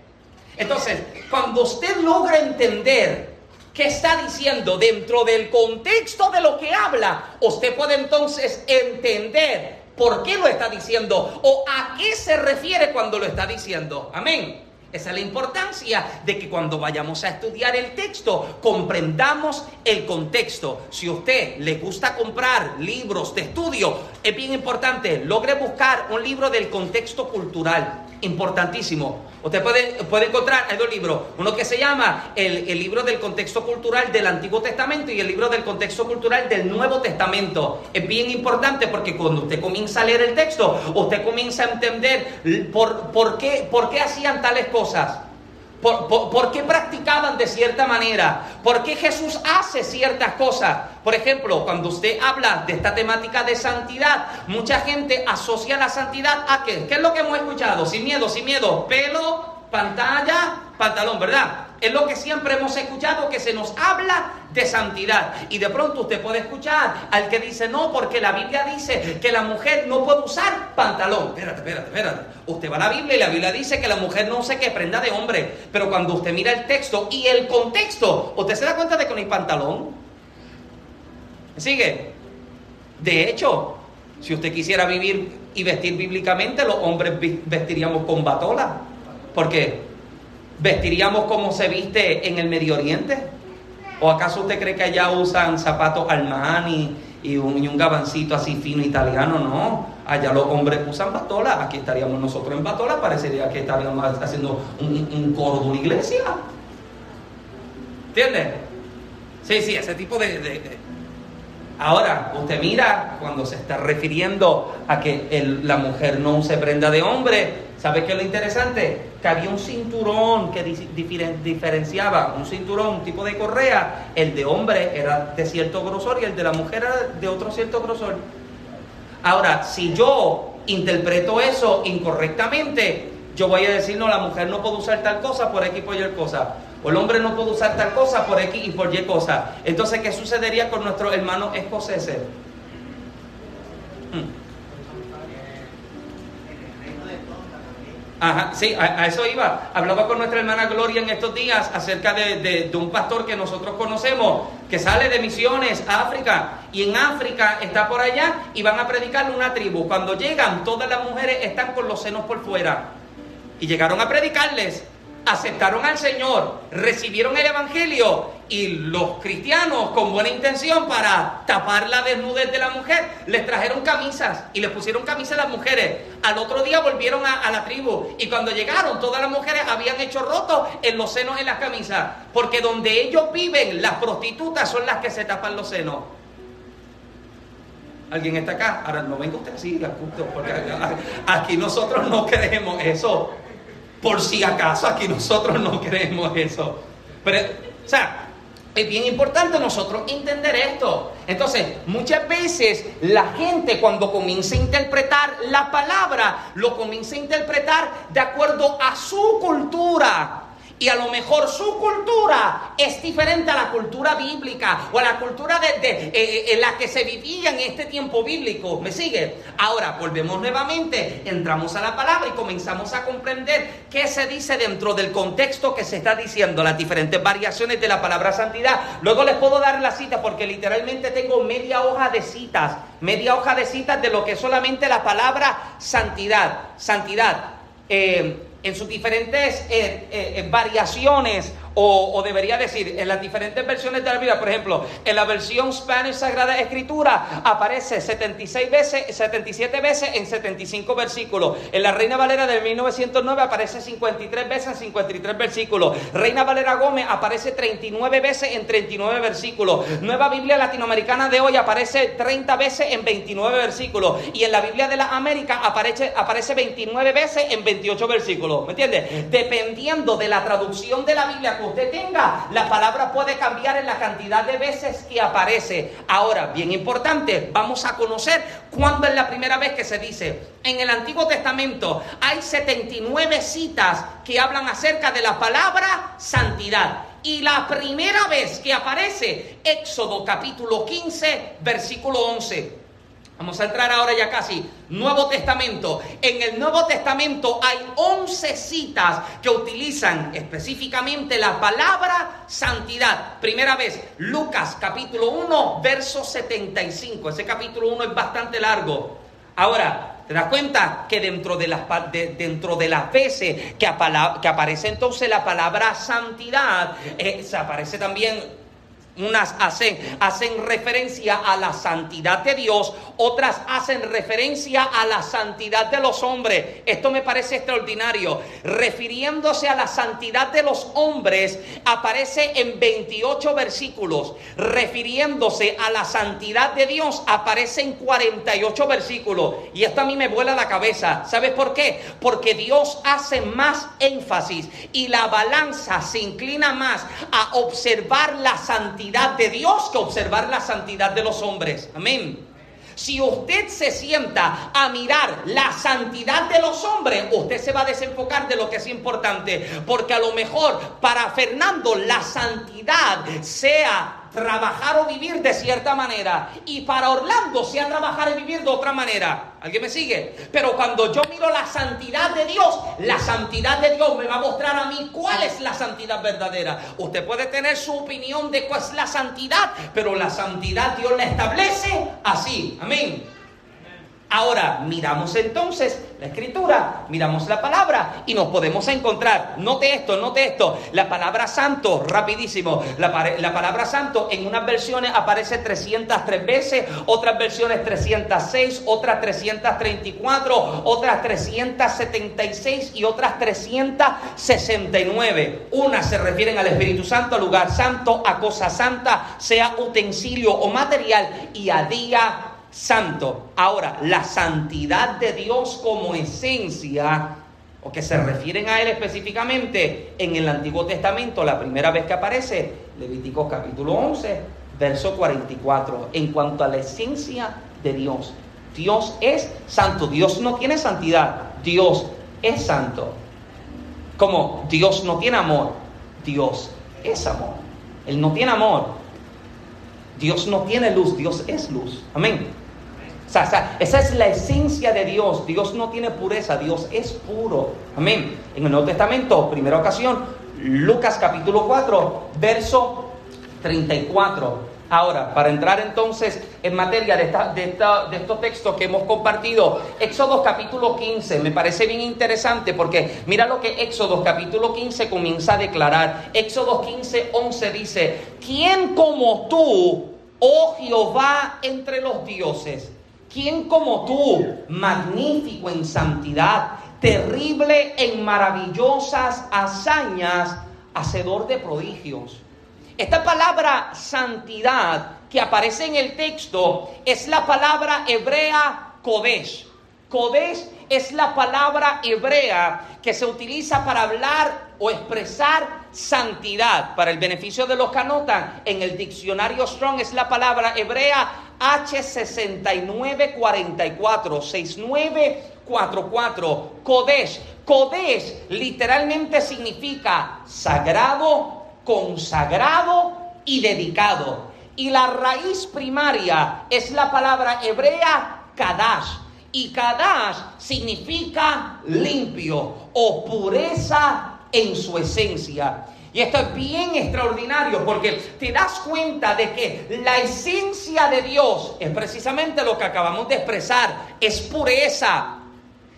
Entonces, cuando usted logra entender ¿Qué está diciendo dentro del contexto de lo que habla? Usted puede entonces entender por qué lo está diciendo o a qué se refiere cuando lo está diciendo. Amén. Esa es la importancia de que cuando vayamos a estudiar el texto comprendamos el contexto. Si a usted le gusta comprar libros de estudio, es bien importante, logre buscar un libro del contexto cultural importantísimo. Usted puede, puede encontrar, hay dos libros, uno que se llama el, el, libro del contexto cultural del Antiguo Testamento y el libro del contexto cultural del Nuevo Testamento. Es bien importante porque cuando usted comienza a leer el texto, usted comienza a entender por, por, qué, por qué hacían tales cosas. Por, qué practicaban de cierta manera? ¿Por qué Jesús hace ciertas cosas? Por ejemplo, cuando usted habla de esta temática de santidad, mucha gente asocia la santidad a qué? ¿Qué es lo que hemos escuchado? Sin miedo, sin miedo. Pelo, pantalla, pantalón, ¿verdad? Es lo que siempre hemos escuchado, que se nos habla de santidad. Y de pronto usted puede escuchar al que dice, no, porque la Biblia dice que la mujer no puede usar pantalón. Espérate, espérate, espérate. Usted va a la Biblia y la Biblia dice que la mujer no use que prenda de hombre. Pero cuando usted mira el texto y el contexto, usted se da cuenta de que no hay pantalón. ¿Sigue? De hecho, si usted quisiera vivir y vestir bíblicamente, los hombres vestiríamos con batola. ¿Por qué? ¿Vestiríamos como se viste en el Medio Oriente? ¿O acaso usted cree que allá usan zapatos Armani y un, y un gabancito así fino italiano? No, allá los hombres usan batola, aquí estaríamos nosotros en batola, parecería que estaríamos haciendo un, un coro de una iglesia. ¿Entiende? Sí, sí, ese tipo de... Ahora, usted mira cuando se está refiriendo a que la mujer no use prenda de hombre, ¿sabe qué es lo interesante? Que había un cinturón que di- diferen- diferenciaba, un cinturón, un tipo de correa, el de hombre era de cierto grosor y el de la mujer era de otro cierto grosor. Ahora, si yo interpreto eso incorrectamente, yo voy a decir, no, la mujer no puede usar tal cosa por X por Y cosa. O el hombre no puede usar tal cosa por X y por Y cosa. Entonces, ¿qué sucedería con nuestros hermanos escoceses? Hmm. Ajá, sí, a, a eso iba. Hablaba con nuestra hermana Gloria en estos días acerca de, de- de un pastor que nosotros conocemos, que sale de misiones a África, y en África está por allá y van a predicarle una tribu. Cuando llegan, todas las mujeres están con los senos por fuera. Y llegaron a predicarles, aceptaron al Señor, recibieron el Evangelio y los cristianos con buena intención para tapar la desnudez de la mujer, les trajeron camisas y les pusieron camisas a las mujeres. Al otro día volvieron a, la tribu y cuando llegaron todas las mujeres habían hecho rotos en los senos en las camisas, porque donde ellos viven las prostitutas son las que se tapan los senos. ¿Alguien está acá? Ahora no venga usted así, porque aquí nosotros no creemos eso. Por si acaso aquí nosotros no creemos eso. Pero, o sea, es bien importante nosotros entender esto. Entonces, muchas veces la gente cuando comienza a interpretar la palabra, lo comienza a interpretar de acuerdo a su cultura. Y a lo mejor su cultura es diferente a la cultura bíblica o a la cultura de, de, eh, eh, en la que se vivía en este tiempo bíblico. ¿Me sigue? Ahora volvemos nuevamente, entramos a la palabra y comenzamos a comprender qué se dice dentro del contexto que se está diciendo, las diferentes variaciones de la palabra santidad. Luego les puedo dar la cita porque literalmente tengo media hoja de citas, media hoja de citas de lo que es solamente la palabra santidad. Santidad. Eh, en sus diferentes eh, eh, variaciones, o, o, debería decir, en las diferentes versiones de la Biblia, por ejemplo, en la versión Spanish Sagrada Escritura aparece 76 veces, 77 veces en 75 versículos. En la Reina Valera de 1909 aparece 53 veces en 53 versículos. Reina Valera Gómez aparece 39 veces en 39 versículos. Nueva Biblia Latinoamericana de hoy aparece 30 veces en 29 versículos. Y en la Biblia de la América aparece, aparece 29 veces en 28 versículos. ¿Me entiende? Dependiendo de la traducción de la Biblia usted tenga, la palabra puede cambiar en la cantidad de veces que aparece. Ahora, bien importante, vamos a conocer cuándo es la primera vez que se dice. En el Antiguo Testamento hay 79 citas que hablan acerca de la palabra santidad. Y la primera vez que aparece, Éxodo capítulo 15, versículo 11. Vamos a entrar ahora ya casi. Nuevo Testamento. En el Nuevo Testamento hay 11 citas que utilizan específicamente la palabra santidad. Primera vez, Lucas capítulo 1, verso 75. Ese capítulo 1 es bastante largo. Ahora, ¿te das cuenta que dentro de las, de, dentro de las veces que, que, aparece entonces la palabra santidad, eh, se aparece también unas hacen, hacen referencia a la santidad de Dios, otras hacen referencia a la santidad de los hombres. Esto me parece extraordinario. Refiriéndose a la santidad de los hombres, aparece en 28 versículos. Refiriéndose a la santidad de Dios, aparece en 48 versículos. Y esto a mí me vuela la cabeza. ¿Sabes por qué? Porque Dios hace más énfasis y la balanza se inclina más a observar la santidad de Dios que observar la santidad de los hombres. Amén. Si usted se sienta a mirar la santidad de los hombres, usted se va a desenfocar de lo que es importante. Porque a lo mejor para Fernando la santidad sea trabajar o vivir de cierta manera. Y para Orlando sea trabajar y vivir de otra manera. ¿Alguien me sigue? Pero cuando yo miro la santidad de Dios, la santidad de Dios me va a mostrar a mí cuál es la santidad verdadera. Usted puede tener su opinión de cuál es la santidad, pero la santidad Dios la establece así. Amén. Ahora miramos entonces la escritura, miramos la palabra y nos podemos encontrar, note esto, note esto, la palabra santo, rapidísimo, la, palabra santo en unas versiones aparece 303 veces, otras versiones 306, otras 334, otras 376 y otras 369. Unas se refieren al Espíritu Santo, a lugar santo, a cosa santa, sea utensilio o material y a día santo. Ahora, la santidad de Dios como esencia, o que se refieren a Él específicamente en el Antiguo Testamento, la primera vez que aparece, Levítico capítulo 11, verso 44, en cuanto a la esencia de Dios. Dios es santo, Dios no tiene santidad, Dios es santo. Como Dios no tiene amor, Dios es amor. Él no tiene amor, Dios no tiene luz, Dios es luz. Amén. Esa es la esencia de Dios. Dios no tiene pureza, Dios es puro. Amén. En el Nuevo Testamento, primera ocasión, Lucas capítulo 4, verso 34. Ahora, para entrar entonces en materia de, de, de, estos textos que hemos compartido, Éxodo capítulo 15 me parece bien interesante porque mira lo que Éxodo capítulo 15 comienza a declarar. Éxodo 15, 11 dice, ¿quién como tú, oh Jehová, entre los dioses? ¿Quién como tú, magnífico en santidad, terrible en maravillosas hazañas, hacedor de prodigios? Esta palabra santidad que aparece en el texto es la palabra hebrea Kodesh. Kodesh es la palabra hebrea que se utiliza para hablar o expresar santidad. Para el beneficio de los que anotan, en el diccionario Strong es la palabra hebrea H6944, 6944, Kodesh. Kodesh literalmente significa sagrado, consagrado y dedicado. Y la raíz primaria es la palabra hebrea Kadash. Y Kadash significa limpio o pureza en su esencia. Y esto es bien extraordinario porque te das cuenta de que la esencia de Dios es precisamente lo que acabamos de expresar, es pureza.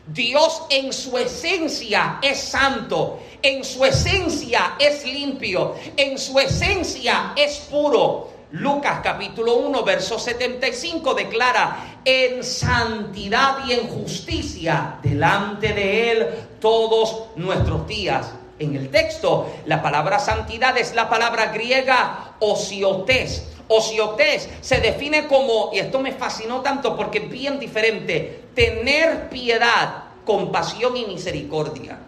Dios en su esencia es santo, en su esencia es limpio, en su esencia es puro. Lucas capítulo 1, verso 75 declara, en santidad y en justicia delante de Él todos nuestros días en el texto. La palabra santidad es la palabra griega osiotes. Osiotes se define como, y esto me fascinó tanto porque es bien diferente, tener piedad, compasión y misericordia.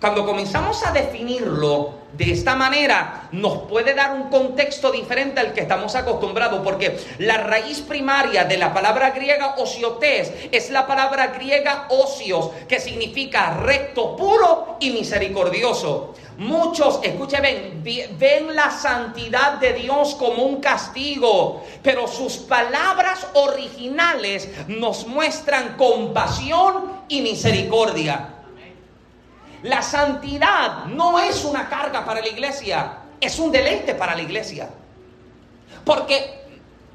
Cuando comenzamos a definirlo de esta manera, nos puede dar un contexto diferente al que estamos acostumbrados, porque la raíz primaria de la palabra griega osiotes es la palabra griega ocios, que significa recto, puro y misericordioso. Muchos, escuchen, ven la santidad de Dios como un castigo, pero sus palabras originales nos muestran compasión y misericordia. La santidad no es una carga para la iglesia, es un deleite para la iglesia. Porque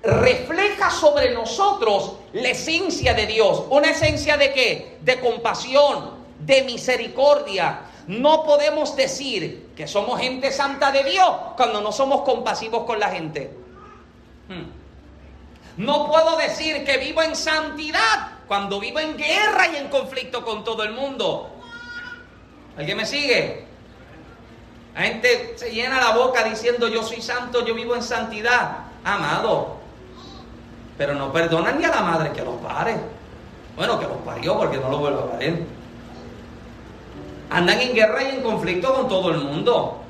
refleja sobre nosotros la esencia de Dios. ¿Una esencia de qué? De compasión, de misericordia. No podemos decir que somos gente santa de Dios cuando no somos compasivos con la gente. Hmm. No puedo decir que vivo en santidad cuando vivo en guerra y en conflicto con todo el mundo. ¿Alguien me sigue? La gente se llena la boca diciendo yo soy santo, yo vivo en santidad. Amado. Pero no perdonan ni a la madre que los pare. Bueno, que los parió porque no lo vuelvo a parir. Andan en guerra y en conflicto con todo el mundo.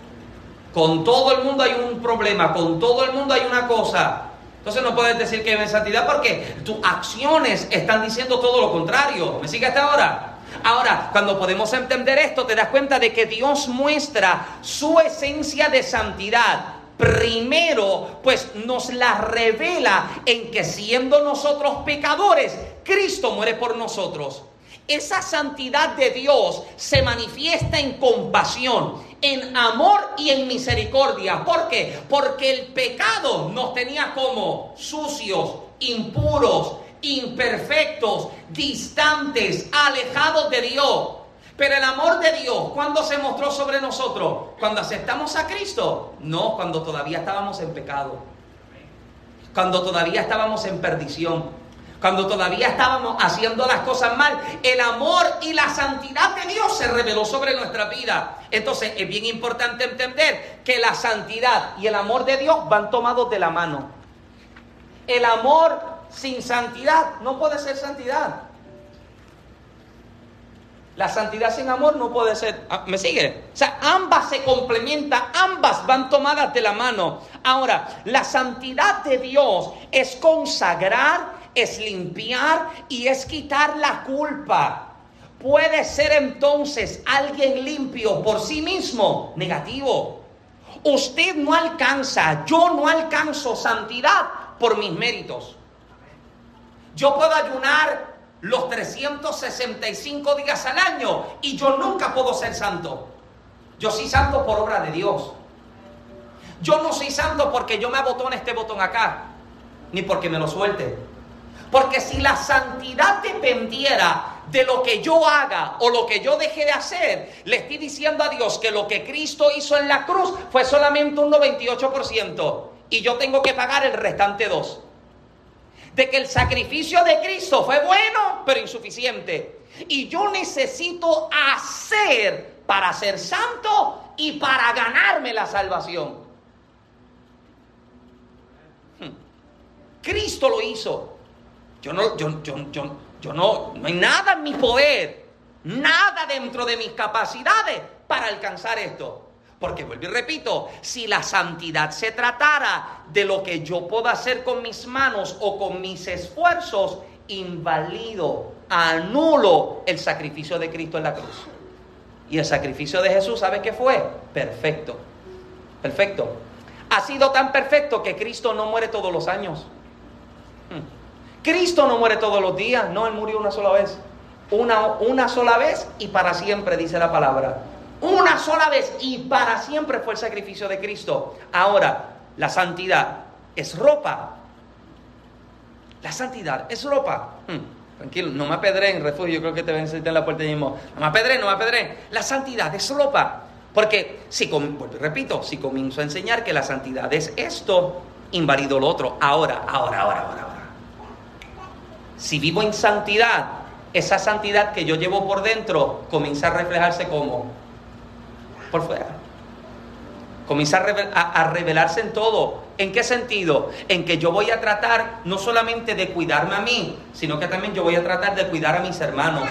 Con todo el mundo hay un problema, con todo el mundo hay una cosa. Entonces no puedes decir que vive en santidad porque tus acciones están diciendo todo lo contrario. ¿Me sigue hasta ahora? Ahora, cuando podemos entender esto, te das cuenta de que Dios muestra su esencia de santidad. Primero, pues nos la revela en que siendo nosotros pecadores, Cristo muere por nosotros. Esa santidad de Dios se manifiesta en compasión, en amor y en misericordia. ¿Por qué? Porque el pecado nos tenía como sucios, impuros, imperfectos, distantes, alejados de Dios. Pero el amor de Dios, ¿cuándo se mostró sobre nosotros? Cuando aceptamos a Cristo. No, cuando todavía estábamos en pecado. Cuando todavía estábamos en perdición. Cuando todavía estábamos haciendo las cosas mal. El amor y la santidad de Dios se reveló sobre nuestra vida. Entonces es bien importante entender que la santidad y el amor de Dios van tomados de la mano. El amor sin santidad no puede ser santidad. La santidad sin amor no puede ser. Ah, ¿Me sigue? O sea, ambas se complementan, ambas van tomadas de la mano. Ahora, la santidad de Dios es consagrar, es limpiar y es quitar la culpa. Puede ser entonces alguien limpio por sí mismo, negativo. Usted no alcanza, yo no alcanzo santidad por mis méritos. Yo puedo ayunar los 365 días al año y yo nunca puedo ser santo. Yo soy santo por obra de Dios. Yo no soy santo porque yo me abotone este botón acá, ni porque me lo suelte. Porque si la santidad dependiera de lo que yo haga o lo que yo deje de hacer, le estoy diciendo a Dios que lo que Cristo hizo en la cruz fue solamente un 98% y yo tengo que pagar el restante 2 de que el sacrificio de Cristo fue bueno, pero insuficiente. Y yo necesito hacer para ser santo y para ganarme la salvación. Hmm. Cristo lo hizo. Yo no, yo, yo, yo, yo no, no hay nada en mi poder, nada dentro de mis capacidades para alcanzar esto. Porque vuelvo y repito, si la santidad se tratara de lo que yo puedo hacer con mis manos o con mis esfuerzos, invalido, anulo el sacrificio de Cristo en la cruz. Y el sacrificio de Jesús, ¿sabe qué fue? Perfecto. Perfecto. Ha sido tan perfecto que Cristo no muere todos los años. Hmm. Cristo no muere todos los días, no, Él murió una sola vez. Una, una sola vez y para siempre, dice la palabra. Una sola vez y para siempre fue el sacrificio de Cristo. Ahora, la santidad es ropa. La santidad es ropa. Hmm, tranquilo, no me en refugio, yo creo que te ven en la puerta mismo. No me apedré, no me apedré. La santidad es ropa. Porque, si, repito, si comienzo a enseñar que la santidad es esto, invalido lo otro. Ahora, ahora, ahora, ahora, ahora. Si vivo en santidad, esa santidad que yo llevo por dentro comienza a reflejarse como por fuera. Comienza a, revelarse en todo. ¿En qué sentido? En que yo voy a tratar no solamente de cuidarme a mí, sino que también yo voy a tratar de cuidar a mis hermanos.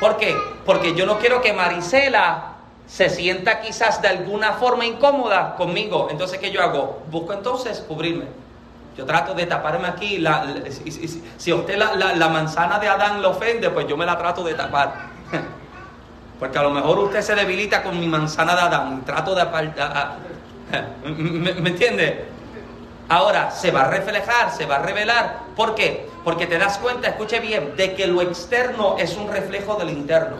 ¿Por qué? Porque yo no quiero que Marisela se sienta quizás de alguna forma incómoda conmigo. Entonces, ¿qué yo hago? Busco entonces cubrirme. Yo trato de taparme aquí. si, a usted la, la manzana de Adán le ofende, pues yo me la trato de tapar. Porque a lo mejor usted se debilita con mi manzana de Adán. Trato de apartar. ¿Me, ¿Me entiende? Ahora se va a reflejar, se va a revelar. ¿Por qué? Porque te das cuenta, escuche bien, de que lo externo es un reflejo de lo interno.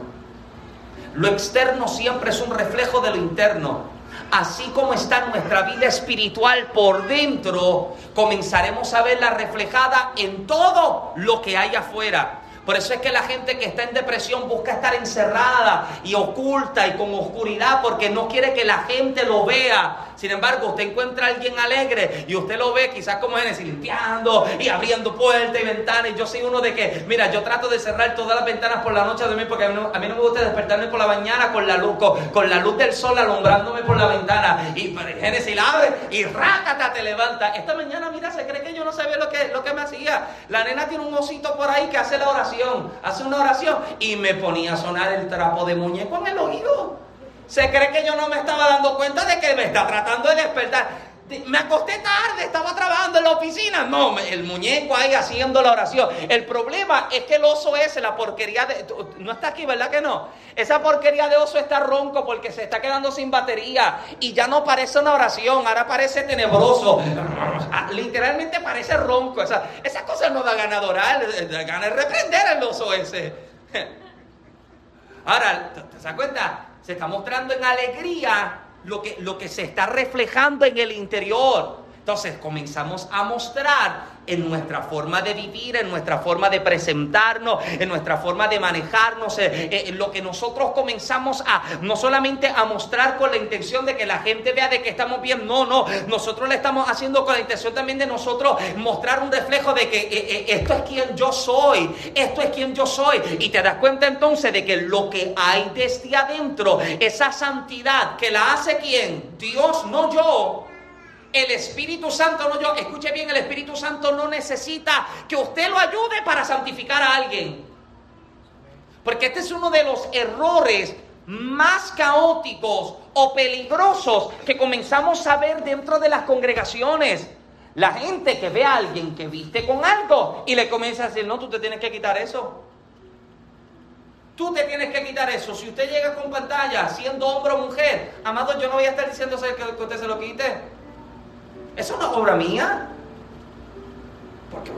Lo externo siempre es un reflejo de lo interno. Así como está nuestra vida espiritual por dentro, comenzaremos a verla reflejada en todo lo que hay afuera. Por eso es que la gente que está en depresión busca estar encerrada y oculta y con oscuridad porque no quiere que la gente lo vea. Sin embargo, usted encuentra a alguien alegre y usted lo ve quizás como Génesis limpiando y abriendo puertas y ventanas. Y yo soy uno de que, mira, yo trato de cerrar todas las ventanas por la noche de mí porque a mí, no, me gusta despertarme por la mañana con la luz, con, la luz del sol alumbrándome por la ventana. Y Génesis la abre y rácata te levanta. Esta mañana, mira, se cree que yo no sabía lo que, lo que me hacía. La nena tiene un osito por ahí que hace la oración, hace una oración y me ponía a sonar el trapo de muñeco en el oído. Se cree que yo no me estaba dando cuenta de que me está tratando de despertar. Me acosté tarde, estaba trabajando en la oficina. No, el muñeco ahí haciendo la oración. El problema es que el oso ese, la porquería de... No está aquí, ¿verdad que no? Esa porquería de oso está ronco porque se está quedando sin batería y ya no parece una oración, ahora parece tenebroso. Literalmente parece ronco. Esa, esa cosa no da gana de orar, da gana de reprender al oso ese. Ahora, ¿te das cuenta? Se está mostrando en alegría lo que, lo que se está reflejando en el interior. Entonces comenzamos a mostrar en nuestra forma de vivir, en nuestra forma de presentarnos, en nuestra forma de manejarnos, eh, eh, lo que nosotros comenzamos a, no solamente a mostrar con la intención de que la gente vea de que estamos bien, no, no, nosotros le estamos haciendo con la intención también de nosotros mostrar un reflejo de que eh, esto es quien yo soy, esto es quien yo soy. Y te das cuenta entonces de que lo que hay desde adentro, esa santidad que la hace quien, Dios, no yo, el Espíritu Santo no yo, escuche bien, el Espíritu Santo no necesita que usted lo ayude para santificar a alguien. Porque este es uno de los errores más caóticos o peligrosos que comenzamos a ver dentro de las congregaciones. La gente que ve a alguien que viste con algo y le comienza a decir, no, tú te tienes que quitar eso. Tú te tienes que quitar eso. Si usted llega con pantalla, siendo hombre o mujer, amado, yo no voy a estar diciendo que usted se lo quite. ¿Eso es una obra mía? Porque,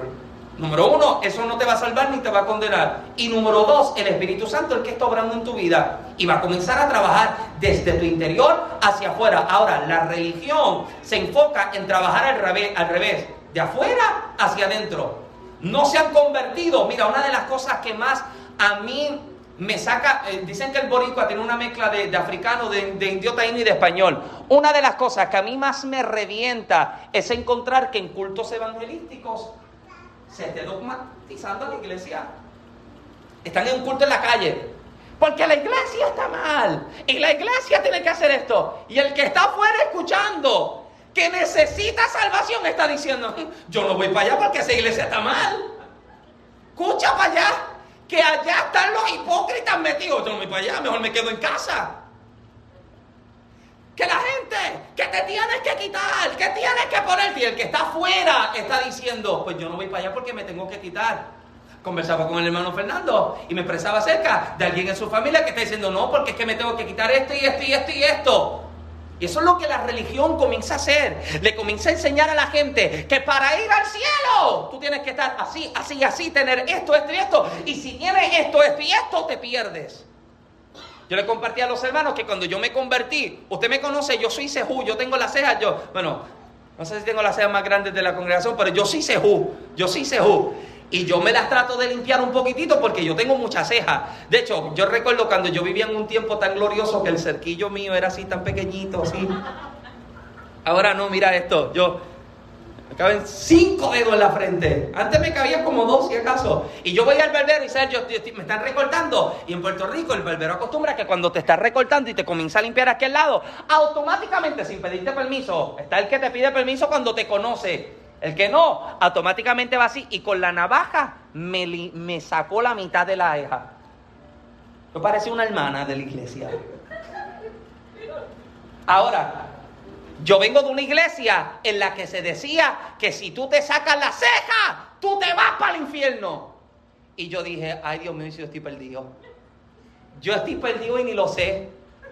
número uno, eso no te va a salvar ni te va a condenar. Y número dos, el Espíritu Santo, el que está obrando en tu vida, y va a comenzar a trabajar desde tu interior hacia afuera. Ahora, la religión se enfoca en trabajar al revés, al revés de afuera hacia adentro. No se han convertido. Mira, una de las cosas que más a mí me saca, eh, dicen que el boricua tiene una mezcla de, africano, de, indio y de español. Una de las cosas que a mí más me revienta es encontrar que en cultos evangelísticos se esté dogmatizando la iglesia. Están en un culto en la calle. Porque la iglesia está mal. Y la iglesia tiene que hacer esto. Y el que está afuera escuchando, que necesita salvación, está diciendo, yo no voy para allá porque esa iglesia está mal. Escucha para allá que allá están los hipócritas metidos. Yo no voy para allá, mejor me quedo en casa. Que la gente que te tienes que quitar, que tienes que ponerte, y el que está afuera está diciendo, pues yo no voy para allá porque me tengo que quitar. Conversaba con el hermano Fernando y me expresaba acerca de alguien en su familia que está diciendo, no, porque es que me tengo que quitar esto y esto y esto y esto. Y eso es lo que la religión comienza a hacer. Le comienza a enseñar a la gente que para ir al cielo tú tienes que estar así, así, así, tener esto, esto y esto. Y si tienes esto, esto y esto, te pierdes. Yo le compartí a los hermanos que cuando yo me convertí, usted me conoce, yo soy Sejú, yo tengo las cejas, yo, bueno, no sé si tengo las cejas más grandes de la congregación, pero yo soy Sejú, yo soy Sejú. Y yo me las trato de limpiar un poquitito porque yo tengo muchas cejas. De hecho, yo recuerdo cuando yo vivía en un tiempo tan glorioso que el cerquillo mío era así tan pequeñito, así. Ahora no, mira esto. Yo me caben cinco dedos en la frente. Antes me cabían como dos, si acaso. Y yo voy al barbero y Sergio, me están recortando. Y en Puerto Rico el barbero acostumbra que cuando te está recortando y te comienza a limpiar aquí al lado, automáticamente, sin pedirte permiso, está el que te pide permiso cuando te conoce. El que no, automáticamente va así y con la navaja me, me sacó la mitad de la eja. Yo parecía una hermana de la iglesia. Ahora, yo vengo de una iglesia en la que se decía que si tú te sacas la ceja, tú te vas para el infierno. Y yo dije, ay Dios mío, si yo estoy perdido. Yo estoy perdido y ni lo sé.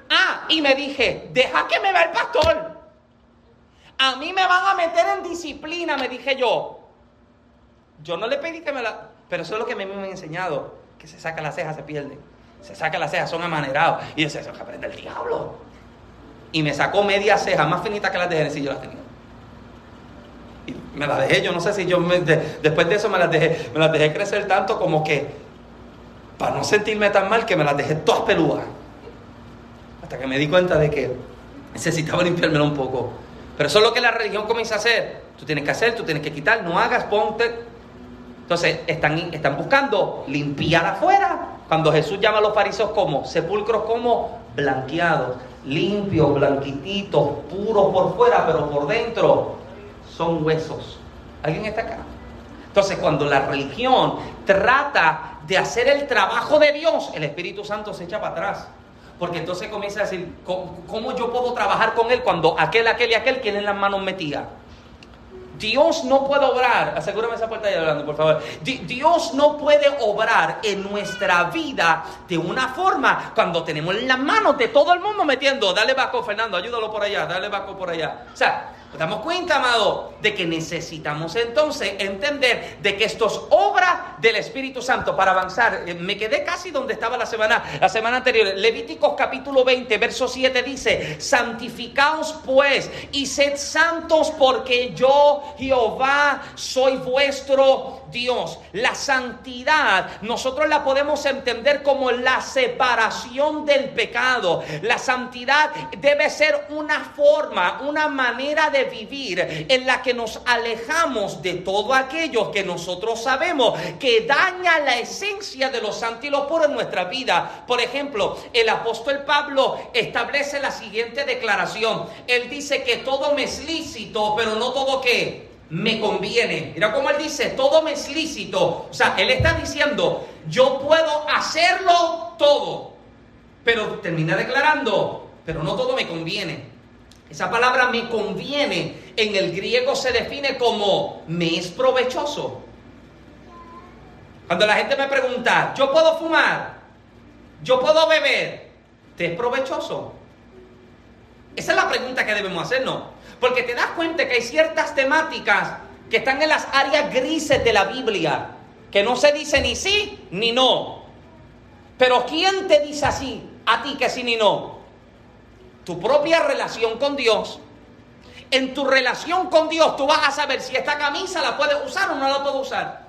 Ah, y me dije, deja que me vea el pastor. A mí me van a meter en disciplina, me dije yo. Yo no le pedí que me la... Pero eso es lo que me, me han enseñado. Que se saca la ceja, se pierde. Se saca la ceja, son amanerados. Y dice, eso que aprende el diablo. Y me sacó media ceja, más finita que las de Genesis, yo las tenía. Y me las dejé, yo no sé si yo después de eso me las dejé, me las dejé crecer tanto como que, para no sentirme tan mal, que me las dejé todas peludas. Hasta que me di cuenta de que necesitaba limpiármelo un poco. Pero eso es lo que la religión comienza a hacer. Tú tienes que hacer, tú tienes que quitar, no hagas, ponte. Entonces están, están buscando limpiar afuera. Cuando Jesús llama a los fariseos como sepulcros como blanqueados, limpios, blanquititos, puros por fuera, pero por dentro son huesos. ¿Alguien está acá? Entonces cuando la religión trata de hacer el trabajo de Dios, el Espíritu Santo se echa para atrás. Porque entonces comienza a decir, ¿cómo, yo puedo trabajar con él cuando aquel, aquel y aquel tienen las manos metidas? Dios no puede obrar, asegúrame esa puerta ahí hablando, por favor. Dios no puede obrar en nuestra vida de una forma cuando tenemos las manos de todo el mundo metiendo. Dale Baco, Fernando, ayúdalo por allá, dale Baco por allá. O sea, damos cuenta, amado, de que necesitamos entonces entender de que esto es obra del Espíritu Santo para avanzar. Eh, me quedé casi donde estaba la semana, la semana anterior. Levíticos capítulo 20, verso 7 dice, santificaos pues y sed santos porque yo, Jehová, soy vuestro Dios. La santidad nosotros la podemos entender como la separación del pecado. La santidad debe ser una forma, una manera de vivir en la que nos alejamos de todo aquello que nosotros sabemos que daña la esencia de los santos en nuestra vida. Por ejemplo, el apóstol Pablo establece la siguiente declaración. Él dice que todo me es lícito, pero no todo que me conviene. Mira cómo él dice, todo me es lícito. O sea, él está diciendo, yo puedo hacerlo todo. Pero termina declarando, pero no todo me conviene. Esa palabra me conviene en el griego se define como me es provechoso. Cuando la gente me pregunta, ¿yo puedo fumar? ¿Yo puedo beber? ¿Te es provechoso? Esa es la pregunta que debemos hacernos. Porque te das cuenta que hay ciertas temáticas que están en las áreas grises de la Biblia, que no se dice ni sí ni no. Pero ¿quién te dice así a ti que sí ni no? Tu propia relación con Dios. En tu relación con Dios tú vas a saber si esta camisa la puedes usar o no la puedes usar.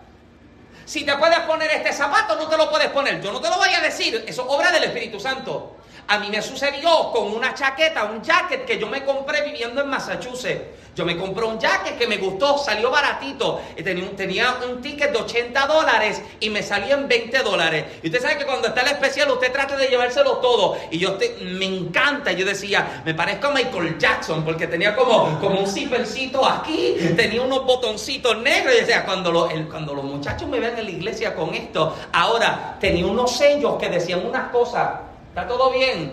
Si te puedes poner este zapato, no te lo puedes poner. Yo no te lo voy a decir, eso es obra del Espíritu Santo. A mí me sucedió con una chaqueta, un jacket que yo me compré viviendo en Massachusetts. Yo me compré un jacket que me gustó, salió baratito. Tenía un, tenía un ticket de 80 dólares y me salió en 20 dólares. Y usted sabe que cuando está el especial, usted trata de llevárselo todo. Y yo me encanta. Yo decía, me parezco a Michael Jackson porque tenía como, como un zippercito aquí, tenía unos botoncitos negros. Y decía, cuando, cuando los muchachos me ven en la iglesia con esto, ahora tenía unos sellos que decían unas cosas. ¿Está todo bien?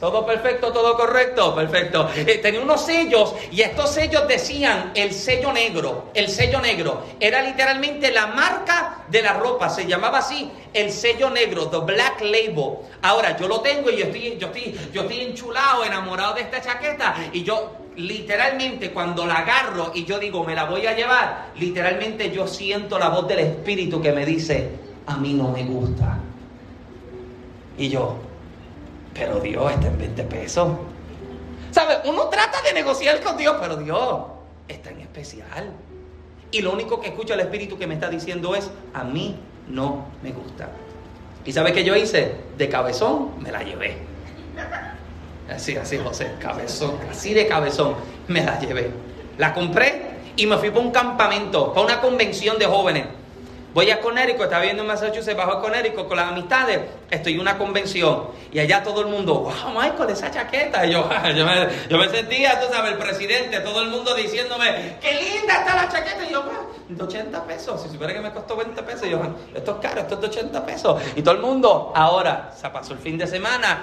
Todo perfecto, todo correcto, perfecto. Eh, tenía unos sellos y estos sellos decían el sello negro. El sello negro era literalmente la marca de la ropa, se llamaba así, el sello negro, the black label. Ahora yo lo tengo y yo estoy, yo estoy, yo estoy enchulado, enamorado de esta chaqueta y yo literalmente cuando la agarro y yo digo me la voy a llevar, literalmente yo siento la voz del espíritu que me dice a mí no me gusta. Y yo, pero Dios está en 20 pesos. ¿Sabe? Uno trata de negociar con Dios, pero Dios está en especial. Y lo único que escucha el Espíritu que me está diciendo es, a mí no me gusta. ¿Y sabe qué yo hice? De cabezón me la llevé. Así, así, José, cabezón, así de cabezón me la llevé. La compré y me fui para un campamento, para una convención de jóvenes. Voy a Conérico, estaba viendo en Massachusetts, bajo Conérico con las amistades, estoy en una convención y allá todo el mundo, wow, Michael, esa chaqueta. Y yo, yo, me, sentía, tú sabes, el presidente, todo el mundo diciéndome, qué linda está la chaqueta. Y yo, de 80 pesos, si supiera que me costó 20 pesos, yo, esto es caro, esto es de 80 pesos. Y todo el mundo, ahora, se pasó el fin de semana,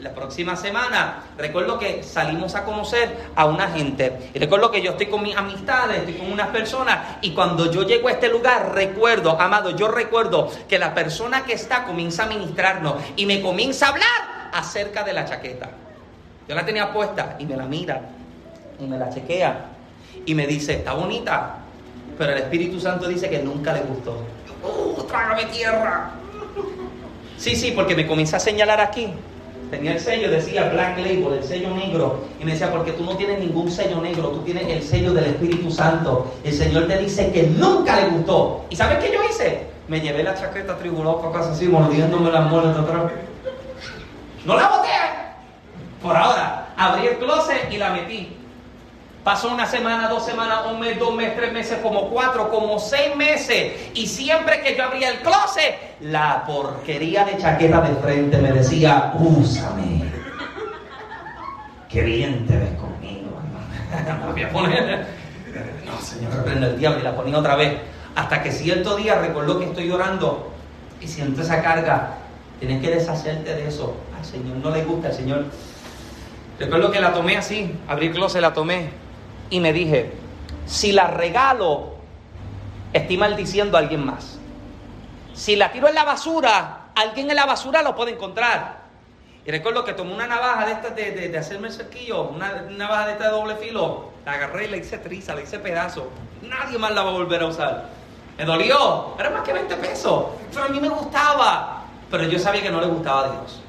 la próxima semana, recuerdo que salimos a conocer a una gente. Y recuerdo que yo estoy con mis amistades, estoy con unas personas. Y cuando yo llego a este lugar, recuerdo, amado, yo recuerdo que la persona que está comienza a ministrarnos y me comienza a hablar acerca de la chaqueta. Yo la tenía puesta y me la mira y me la chequea y me dice, está bonita, pero el Espíritu Santo dice que nunca le gustó. ¡Uh, trágame tierra! Sí, sí, porque me comienza a señalar aquí tenía el sello, decía Black Label, el sello negro. Y me decía, porque tú no tienes ningún sello negro, tú tienes el sello del Espíritu Santo. El Señor te dice que nunca le gustó. ¿Y sabes qué yo hice? Me llevé la chaqueta tribulada casi así, mordiéndome las muelas de atrás. No la boté. Por ahora, abrí el closet y la metí. Pasó una semana, dos semanas, un mes, dos meses, tres meses, como cuatro, como seis meses. Y siempre que yo abría el closet, la porquería de chaqueta de frente me decía, úsame. Qué bien te ves conmigo. no voy a poner. No, Señor, reprende el diablo y la ponía otra vez. Hasta que cierto día recordó que estoy llorando y siento esa carga. Tienes que deshacerte de eso. Al Señor no le gusta, al Señor. Recuerdo que la tomé así, abrí el closet, la tomé y me dije, Si la regalo, estoy maldiciendo a alguien más. Si la tiro en la basura, alguien en la basura lo puede encontrar. Y recuerdo que tomé una navaja de estas de, de, hacerme el cerquillo, una, navaja de esta de doble filo, la agarré y la hice triza, la hice pedazo. Nadie más la va a volver a usar. Me dolió, era más que 20 pesos, pero a mí me gustaba. Pero yo sabía que no le gustaba a Dios.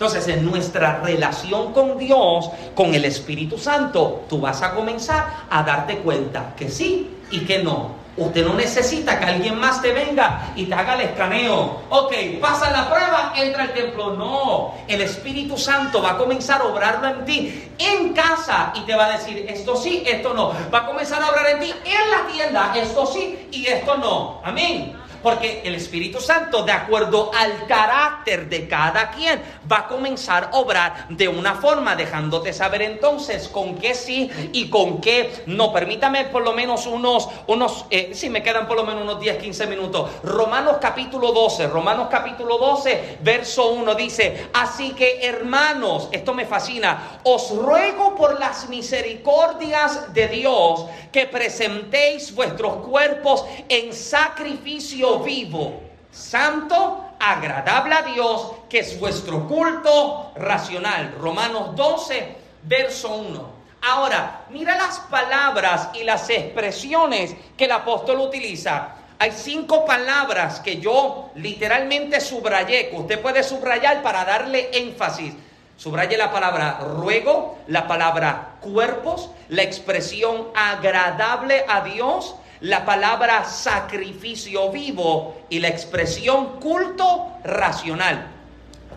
Entonces, en nuestra relación con Dios, con el Espíritu Santo, tú vas a comenzar a darte cuenta que sí y que no. Usted no necesita que alguien más te venga y te haga el escaneo. Ok, pasa la prueba, entra al templo. No, el Espíritu Santo va a comenzar a obrarlo en ti en casa y te va a decir esto sí, esto no. Va a comenzar a obrar en ti en la tienda, esto sí y esto no. Amén. Porque el Espíritu Santo, de acuerdo al carácter de cada quien, va a comenzar a obrar de una forma, dejándote saber entonces con qué sí y con qué no. Permítame por lo menos unos, unos eh, sí, me quedan por lo menos unos 10, 15 minutos. Romanos capítulo 12, Romanos capítulo 12, verso 1 dice, así que hermanos, esto me fascina, os ruego por las misericordias de Dios que presentéis vuestros cuerpos en sacrificio vivo, santo, agradable a Dios, que es vuestro culto racional. Romanos 12, verso 1. Ahora, mira las palabras y las expresiones que el apóstol utiliza. Hay cinco palabras que yo literalmente subrayé, que usted puede subrayar para darle énfasis. Subraye la palabra ruego, la palabra cuerpos, la expresión agradable a Dios, la palabra sacrificio vivo y la expresión culto racional.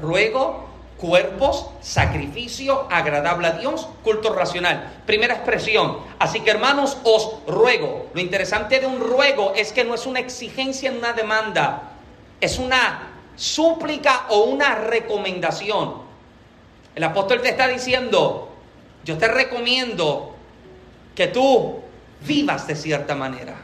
Ruego, cuerpos, sacrificio agradable a Dios, culto racional. Primera expresión. Así que hermanos, os ruego. Lo interesante de un ruego es que no es una exigencia en una demanda, es una súplica o una recomendación. El apóstol te está diciendo, yo te recomiendo que tú vivas de cierta manera.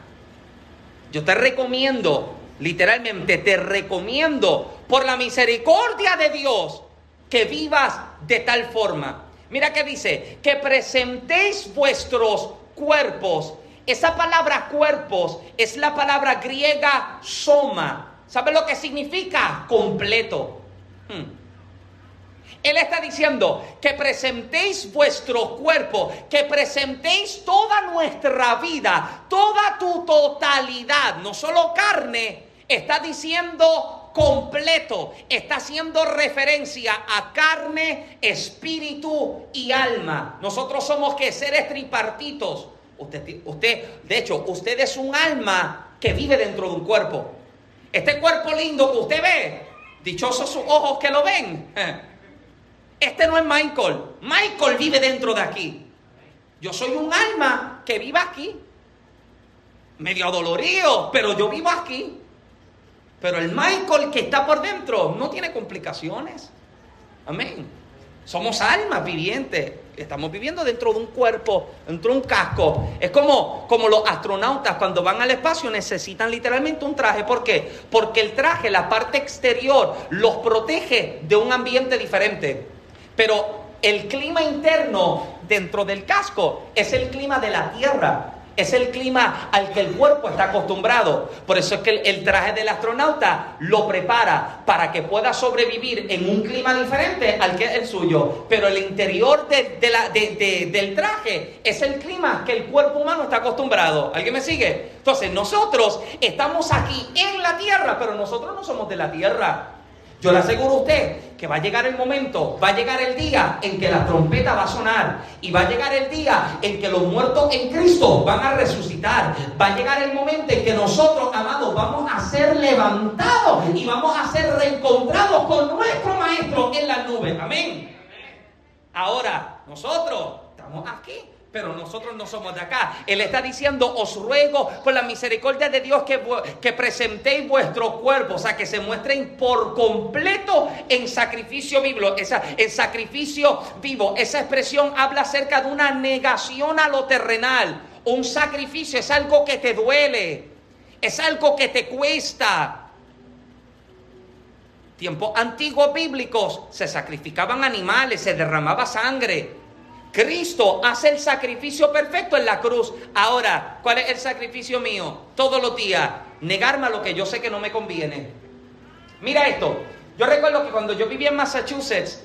Yo te recomiendo, literalmente te recomiendo por la misericordia de Dios que vivas de tal forma. Mira que dice, que presentéis vuestros cuerpos. Esa palabra cuerpos es la palabra griega soma. ¿Sabe lo que significa? Completo. Hmm. Él está diciendo que presentéis vuestro cuerpo, que presentéis toda nuestra vida, toda tu totalidad, no solo carne, está diciendo completo, está haciendo referencia a carne, espíritu y alma. Nosotros somos que seres tripartitos. Usted, usted, de hecho, usted es un alma que vive dentro de un cuerpo. Este cuerpo lindo que usted ve, dichosos sus ojos que lo ven. Este no es Michael. Michael vive dentro de aquí. Yo soy un alma que vive aquí. Medio dolorido, pero yo vivo aquí. Pero el Michael que está por dentro no tiene complicaciones. Amén. Somos almas vivientes. Estamos viviendo dentro de un cuerpo, dentro de un casco. Es como, como los astronautas cuando van al espacio necesitan literalmente un traje. ¿Por qué? Porque el traje, la parte exterior, los protege de un ambiente diferente. Pero el clima interno dentro del casco es el clima de la tierra. Es el clima al que el cuerpo está acostumbrado. Por eso es que el, traje del astronauta lo prepara para que pueda sobrevivir en un clima diferente al que es el suyo. Pero el interior del traje es el clima que el cuerpo humano está acostumbrado. ¿Alguien me sigue? Entonces nosotros estamos aquí en la tierra, pero nosotros no somos de la tierra. Yo le aseguro a usted que va a llegar el momento, va a llegar el día en que la trompeta va a sonar y va a llegar el día en que los muertos en Cristo van a resucitar. Va a llegar el momento en que nosotros, amados, vamos a ser levantados y vamos a ser reencontrados con nuestro Maestro en las nubes. Amén. Ahora, nosotros estamos aquí pero nosotros no somos de acá. Él está diciendo, os ruego por la misericordia de Dios que, que presentéis vuestro cuerpo, o sea, que se muestren por completo en sacrificio vivo. En sacrificio vivo. Esa expresión habla acerca de una negación a lo terrenal. Un sacrificio es algo que te duele, es algo que te cuesta. Tiempos antiguos bíblicos se sacrificaban animales, se derramaba sangre Cristo hace el sacrificio perfecto en la cruz. Ahora, ¿cuál es el sacrificio mío? Todos los días, negarme a lo que yo sé que no me conviene. Mira esto, yo recuerdo que cuando yo vivía en Massachusetts,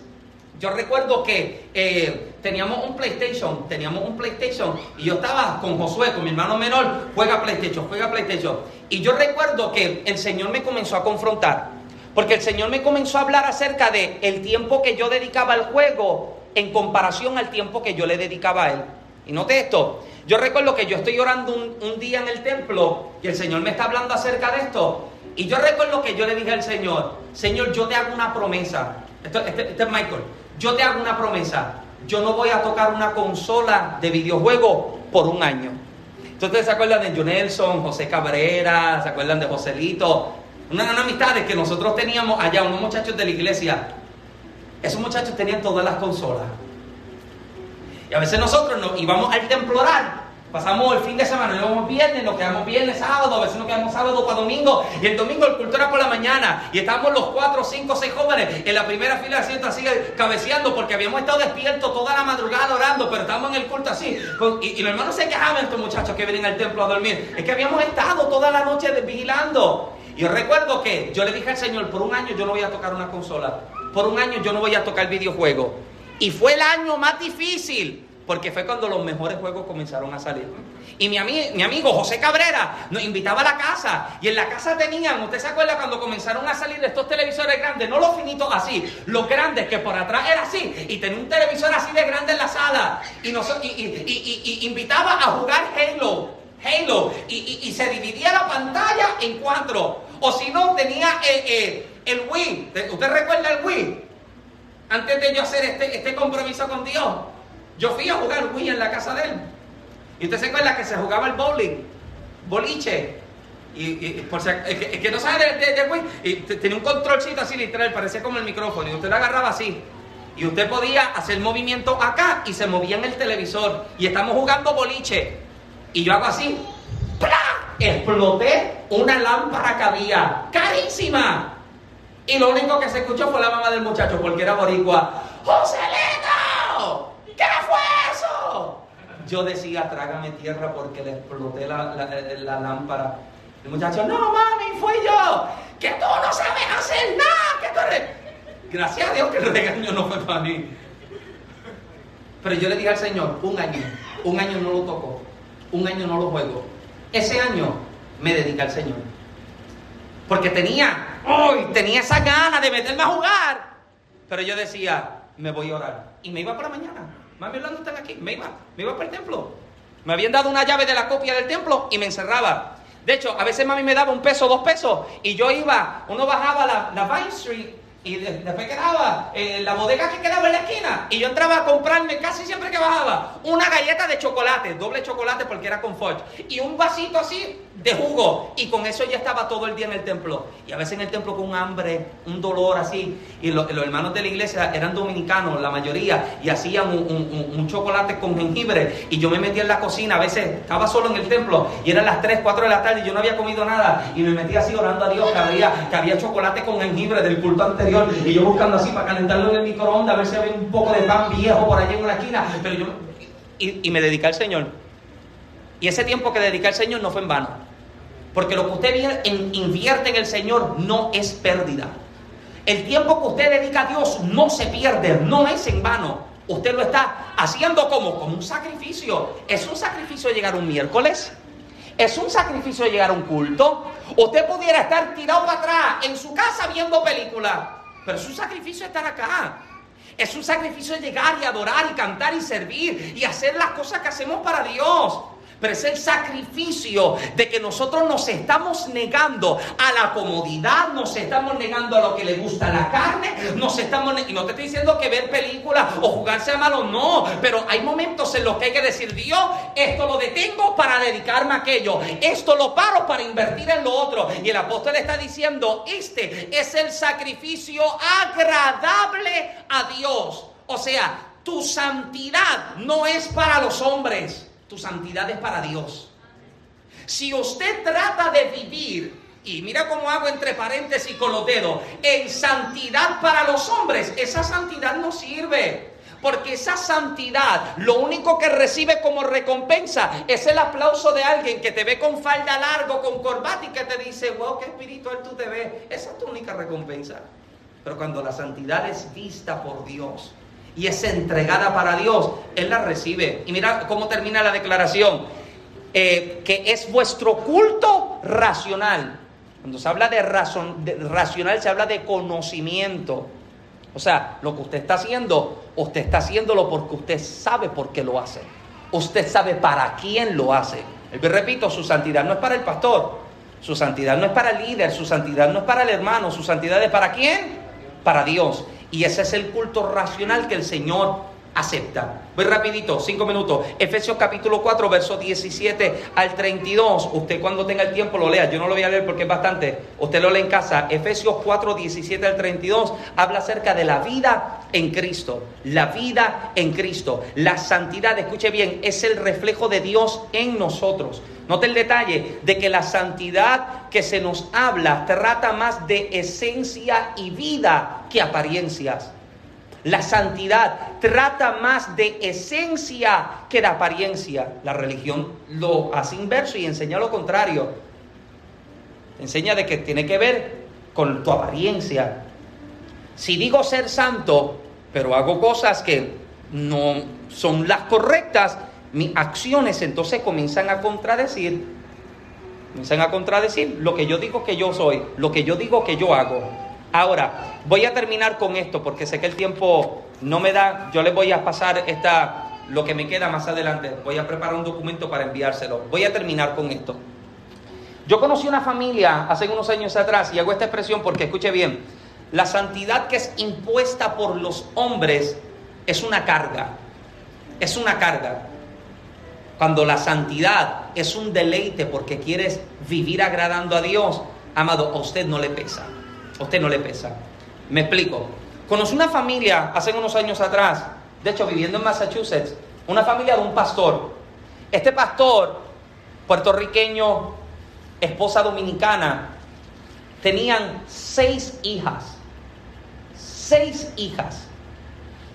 yo recuerdo que eh, teníamos un PlayStation, teníamos un PlayStation y yo estaba con Josué, con mi hermano menor, juega PlayStation, juega PlayStation. Y yo recuerdo que el Señor me comenzó a confrontar, porque el Señor me comenzó a hablar acerca de el tiempo que yo dedicaba al juego en comparación al tiempo que yo le dedicaba a Él. Y note esto, yo recuerdo que yo estoy orando un, día en el templo y el Señor me está hablando acerca de esto. Y yo recuerdo que yo le dije al Señor, Señor, yo te hago una promesa. Esto, este, este es Michael yo te hago una promesa, yo no voy a tocar una consola de videojuego por un año. Entonces se acuerdan de John Nelson, José Cabrera, se acuerdan de Joselito, unas, unas amistades que nosotros teníamos allá, unos muchachos de la iglesia. Esos muchachos tenían todas las consolas. Y a veces nosotros nos íbamos al templo orar Pasamos el fin de semana, nos vamos viernes, nos quedamos viernes, sábado, a veces nos quedamos sábado para domingo, y el domingo el cultura por la mañana, y estábamos los cuatro, cinco, seis jóvenes en la primera fila de asiento así cabeceando, porque habíamos estado despiertos toda la madrugada orando, pero estábamos en el culto así. y, los hermanos se quejaban estos muchachos que vienen al templo a dormir. Es que habíamos estado toda la noche vigilando. Y yo recuerdo que yo le dije al Señor, por un año yo no voy a tocar una consola, por un año yo no voy a tocar videojuego. Y fue el año más difícil porque fue cuando los mejores juegos comenzaron a salir. Y mi, mi, amigo José Cabrera nos invitaba a la casa. Y en la casa tenían, ¿usted se acuerda cuando comenzaron a salir estos televisores grandes? No los finitos así, los grandes que por atrás era así. Y tenía un televisor así de grande en la sala. Y, nos, y, invitaba a jugar Halo. Halo. Y, se dividía la pantalla en cuatro. O si no, tenía eh, eh, el Wii. ¿Usted recuerda el Wii? Antes de yo hacer este, este compromiso con Dios. Yo fui a jugar Wii en la casa de él. Y usted se acuerda que se jugaba el bowling, boliche. Y, por si, es, que, no sabe de, Wii. Y tenía un controlcito así literal, parecía como el micrófono. Y usted lo agarraba así. Y usted podía hacer movimiento acá y se movía en el televisor. Y estamos jugando boliche. Y yo hago así. ¡Pla! Exploté una lámpara que había. ¡Carísima! Y lo único que se escuchó fue la mamá del muchacho, porque era boricua. ¡Joselito! ¿Qué fue eso? Yo decía, trágame tierra porque le exploté la, lámpara. El muchacho, no mami, fui yo. Que tú no sabes hacer nada. Que tú Gracias a Dios que el regaño no fue para mí. Pero yo le dije al Señor, un año, un año no lo toco, un año no lo juego. Ese año me dediqué al Señor. Porque tenía, hoy tenía esa gana de meterme a jugar. Pero yo decía, me voy a orar. Y me iba para mañana. Mami Orlando están aquí. Me iba, me iba para el templo. Me habían dado una llave de la copia del templo y me encerraba. De hecho, a veces mami me daba un peso, dos pesos, y yo iba, uno bajaba la, la Vine Street y después quedaba eh, la bodega que quedaba en la esquina. Y yo entraba a comprarme casi siempre que bajaba una galleta de chocolate, doble chocolate porque era con Fudge. Y un vasito así de jugo. Y con eso ya estaba todo el día en el templo. Y a veces en el templo con un hambre, un dolor así. Y los hermanos de la iglesia eran dominicanos, la mayoría. Y hacían un, chocolate con jengibre. Y yo me metía en la cocina. A veces estaba solo en el templo. Y eran las 3, 4 de la tarde y yo no había comido nada. Y me metía así orando a Dios que había, que había chocolate con jengibre del culto anterior y yo buscando así para calentarlo en el microondas, a ver si había un poco de pan viejo por allí en una esquina. Pero yo, y, me dediqué al Señor. Y ese tiempo que dediqué al Señor no fue en vano. Porque lo que usted invierte en el Señor no es pérdida. El tiempo que usted dedica a Dios no se pierde, no es en vano. Usted lo está haciendo como, como un sacrificio. Es un sacrificio llegar un miércoles. Es un sacrificio llegar a un culto. Usted pudiera estar tirado para atrás en su casa viendo películas. Pero es un sacrificio estar acá. Es un sacrificio llegar y adorar y cantar y servir y hacer las cosas que hacemos para Dios. Pero es el sacrificio de que nosotros nos estamos negando a la comodidad, nos estamos negando a lo que le gusta la carne, nos estamos y no te estoy diciendo que ver películas o jugarse a malo, no, pero hay momentos en los que hay que decir, Dios, esto lo detengo para dedicarme a aquello, esto lo paro para invertir en lo otro. Y el apóstol está diciendo, este es el sacrificio agradable a Dios. O sea, tu santidad no es para los hombres tu santidad es para Dios. Si usted trata de vivir, y mira cómo hago entre paréntesis con los dedos, en santidad para los hombres, esa santidad no sirve. Porque esa santidad, lo único que recibe como recompensa es el aplauso de alguien que te ve con falda largo, con corbata y que te dice, wow, qué espiritual tú te ves. Esa es tu única recompensa. Pero cuando la santidad es vista por Dios y es entregada para Dios, Él la recibe. Y mira cómo termina la declaración. Eh, que es vuestro culto racional. Cuando se habla de, de racional, se habla de conocimiento. O sea, lo que usted está haciendo, usted está haciéndolo porque usted sabe por qué lo hace. Usted sabe para quién lo hace. Repito, su santidad no es para el pastor, su santidad no es para el líder, su santidad no es para el hermano, su santidad es para quién? Para Dios. Y ese es el culto racional que el Señor acepta. Voy rapidito, cinco minutos. Efesios capítulo 4, verso 17 al 32. Usted cuando tenga el tiempo lo lea. Yo no lo voy a leer porque es bastante. Usted lo lee en casa. Efesios 4, 17 al 32 habla acerca de la vida en Cristo. La vida en Cristo. La santidad, escuche bien, es el reflejo de Dios en nosotros. Note el detalle de que la santidad que se nos habla trata más de esencia y vida que apariencias. La santidad trata más de esencia que de apariencia. La religión lo hace inverso y enseña lo contrario. Enseña de que tiene que ver con tu apariencia. Si digo ser santo, pero hago cosas que no son las correctas, mis acciones entonces comienzan a contradecir, comienzan a contradecir lo que yo digo que yo soy, lo que yo digo que yo hago. Ahora, voy a terminar con esto porque sé que el tiempo no me da. Yo les voy a pasar esta, lo que me queda más adelante. Voy a preparar un documento para enviárselo. Voy a terminar con esto. Yo conocí una familia hace unos años atrás y hago esta expresión porque escuche bien. La santidad que es impuesta por los hombres es una carga. Es una carga. Cuando la santidad es un deleite porque quieres vivir agradando a Dios, amado, a usted no le pesa. A usted no le pesa. Me explico. Conocí una familia hace unos años atrás, de hecho viviendo en Massachusetts, una familia de un pastor. Este pastor, puertorriqueño, esposa dominicana, tenían seis hijas. Seis hijas.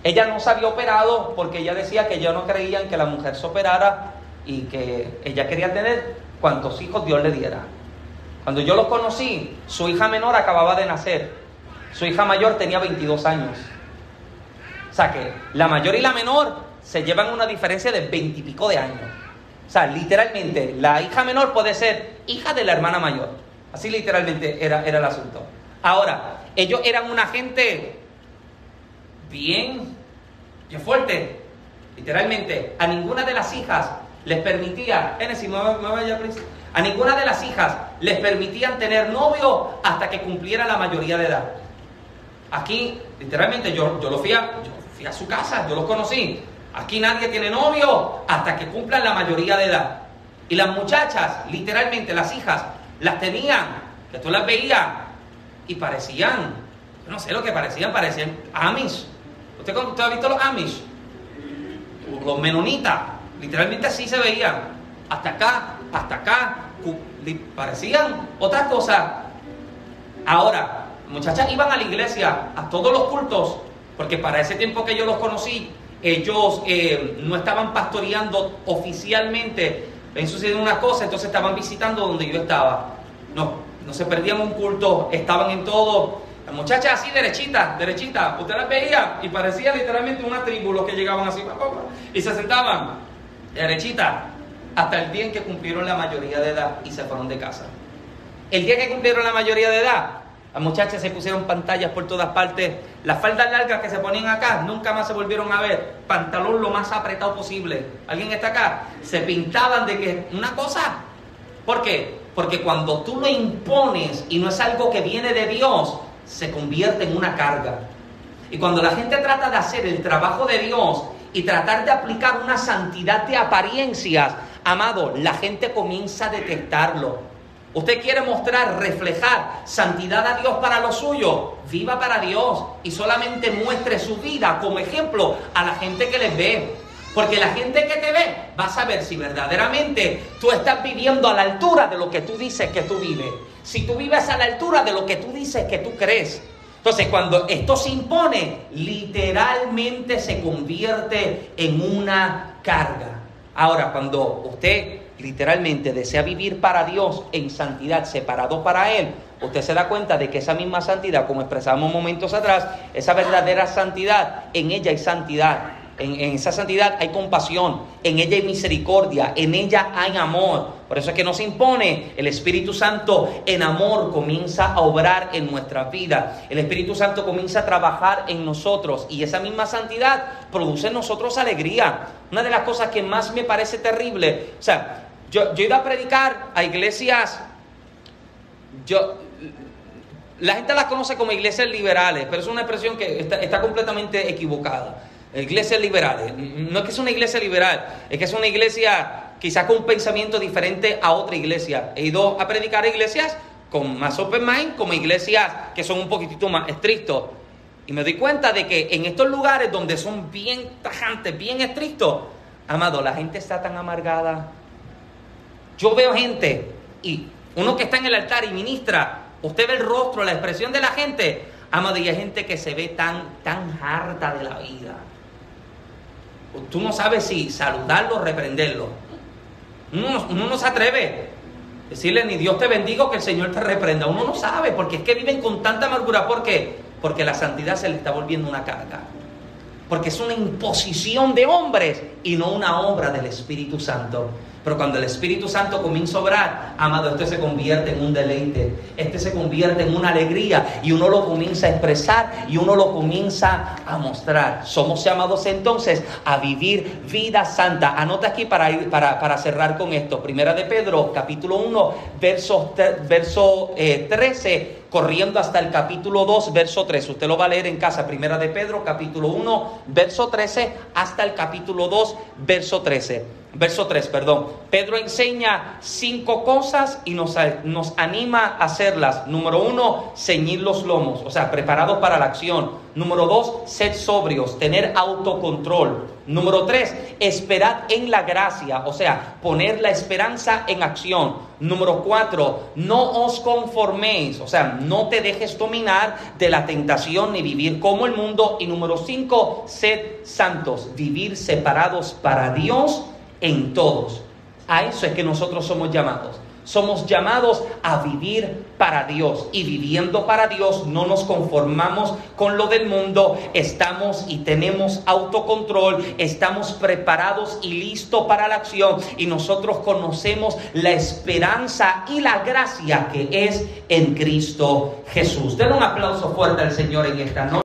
Ella no se había operado porque ella decía que ya no creían que la mujer se operara y que ella quería tener cuantos hijos Dios le diera. Cuando yo los conocí, su hija menor acababa de nacer. Su hija mayor tenía 22 años. O sea que la mayor y la menor se llevan una diferencia de 20 y pico de años. O sea, literalmente, la hija menor puede ser hija de la hermana mayor. Así literalmente era, era el asunto. Ahora, ellos eran una gente bien, bien fuerte. Literalmente, a ninguna de las hijas les permitía, a ninguna de las hijas les permitían tener novio hasta que cumpliera la mayoría de edad. Aquí, literalmente, yo, yo, lo fui a, yo fui a su casa, yo los conocí. Aquí nadie tiene novio hasta que cumplan la mayoría de edad. Y las muchachas, literalmente las hijas, las tenían, que tú las veías y parecían, no sé lo que parecían, parecían Amish. ¿Usted, ¿Usted ha visto los Amish? Los menonitas, literalmente así se veían. Hasta acá, hasta acá, parecían otras cosas. Ahora, muchachas iban a la iglesia, a todos los cultos, porque para ese tiempo que yo los conocí, ellos eh, no estaban pastoreando oficialmente. En sucedió una cosa, entonces estaban visitando donde yo estaba. No se perdían un culto, estaban en todo. Las muchachas así derechitas, derechitas, usted las veía y parecía literalmente una tribu los que llegaban así y se sentaban derechitas hasta el día en que cumplieron la mayoría de edad y se fueron de casa. El día que cumplieron la mayoría de edad, las muchachas se pusieron pantallas por todas partes. Las faldas largas que se ponían acá nunca más se volvieron a ver. Pantalón lo más apretado posible. ¿Alguien está acá? Se pintaban de que una cosa. ¿Por qué? Porque cuando tú lo impones y no es algo que viene de Dios, se convierte en una carga. Y cuando la gente trata de hacer el trabajo de Dios y tratar de aplicar una santidad de apariencias, Amado, la gente comienza a detestarlo. Usted quiere mostrar, reflejar santidad a Dios para lo suyo. Viva para Dios y solamente muestre su vida como ejemplo a la gente que les ve. Porque la gente que te ve va a saber si verdaderamente tú estás viviendo a la altura de lo que tú dices que tú vives. Si tú vives a la altura de lo que tú dices que tú crees. Entonces, cuando esto se impone, literalmente se convierte en una carga. Ahora, cuando usted literalmente desea vivir para Dios en santidad, separado para Él, usted se da cuenta de que esa misma santidad, como expresamos momentos atrás, esa verdadera santidad, en ella hay santidad. En, esa santidad hay compasión, en ella hay misericordia, en ella hay amor. Por eso es que nos impone el Espíritu Santo en amor comienza a obrar en nuestra vida. El Espíritu Santo comienza a trabajar en nosotros y esa misma santidad produce en nosotros alegría. Una de las cosas que más me parece terrible, o sea, yo, yo a predicar a iglesias, yo, la gente las conoce como iglesias liberales, pero es una expresión que está completamente equivocada. Iglesias liberales. No es que es una iglesia liberal, es que es una iglesia quizás con un pensamiento diferente a otra iglesia. He ido a predicar a iglesias con más open mind, como iglesias que son un poquitito más estrictos. Y me doy cuenta de que en estos lugares donde son bien tajantes, bien estrictos, amado, la gente está tan amargada. Yo veo gente y uno que está en el altar y ministra, usted ve el rostro, la expresión de la gente, amado, y hay gente que se ve tan, tan harta de la vida tú no sabes si saludarlo o reprenderlo. Uno, no se atreve a decirle ni Dios te bendiga que el Señor te reprenda. Uno no sabe porque es que viven con tanta amargura. ¿Por qué? Porque la santidad se le está volviendo una carga. Porque es una imposición de hombres y no una obra del Espíritu Santo. Pero cuando el Espíritu Santo comienza a obrar, amado, este se convierte en un deleite, este se convierte en una alegría y uno lo comienza a expresar y uno lo comienza a mostrar. Somos llamados entonces a vivir vida santa. Anota aquí para, ir, para, cerrar con esto. Primera de Pedro, capítulo 1, verso, verso 13 eh, corriendo hasta el capítulo 2, verso 3. Usted lo va a leer en casa, primera de Pedro, capítulo 1, verso 13, hasta el capítulo 2, verso 13. Verso 3, perdón. Pedro enseña cinco cosas y nos, anima a hacerlas. Número uno, ceñir los lomos, o sea, preparados para la acción. Número dos, ser sobrios, tener autocontrol. Número tres, esperad en la gracia, o sea, poner la esperanza en acción. Número cuatro, no os conforméis, o sea, no te dejes dominar de la tentación ni vivir como el mundo. Y número cinco, sed santos, vivir separados para Dios en todos. A eso es que nosotros somos llamados. Somos llamados a vivir para Dios y viviendo para Dios no nos conformamos con lo del mundo, estamos y tenemos autocontrol, estamos preparados y listos para la acción y nosotros conocemos la esperanza y la gracia que es en Cristo Jesús. Den un aplauso fuerte al Señor en esta noche.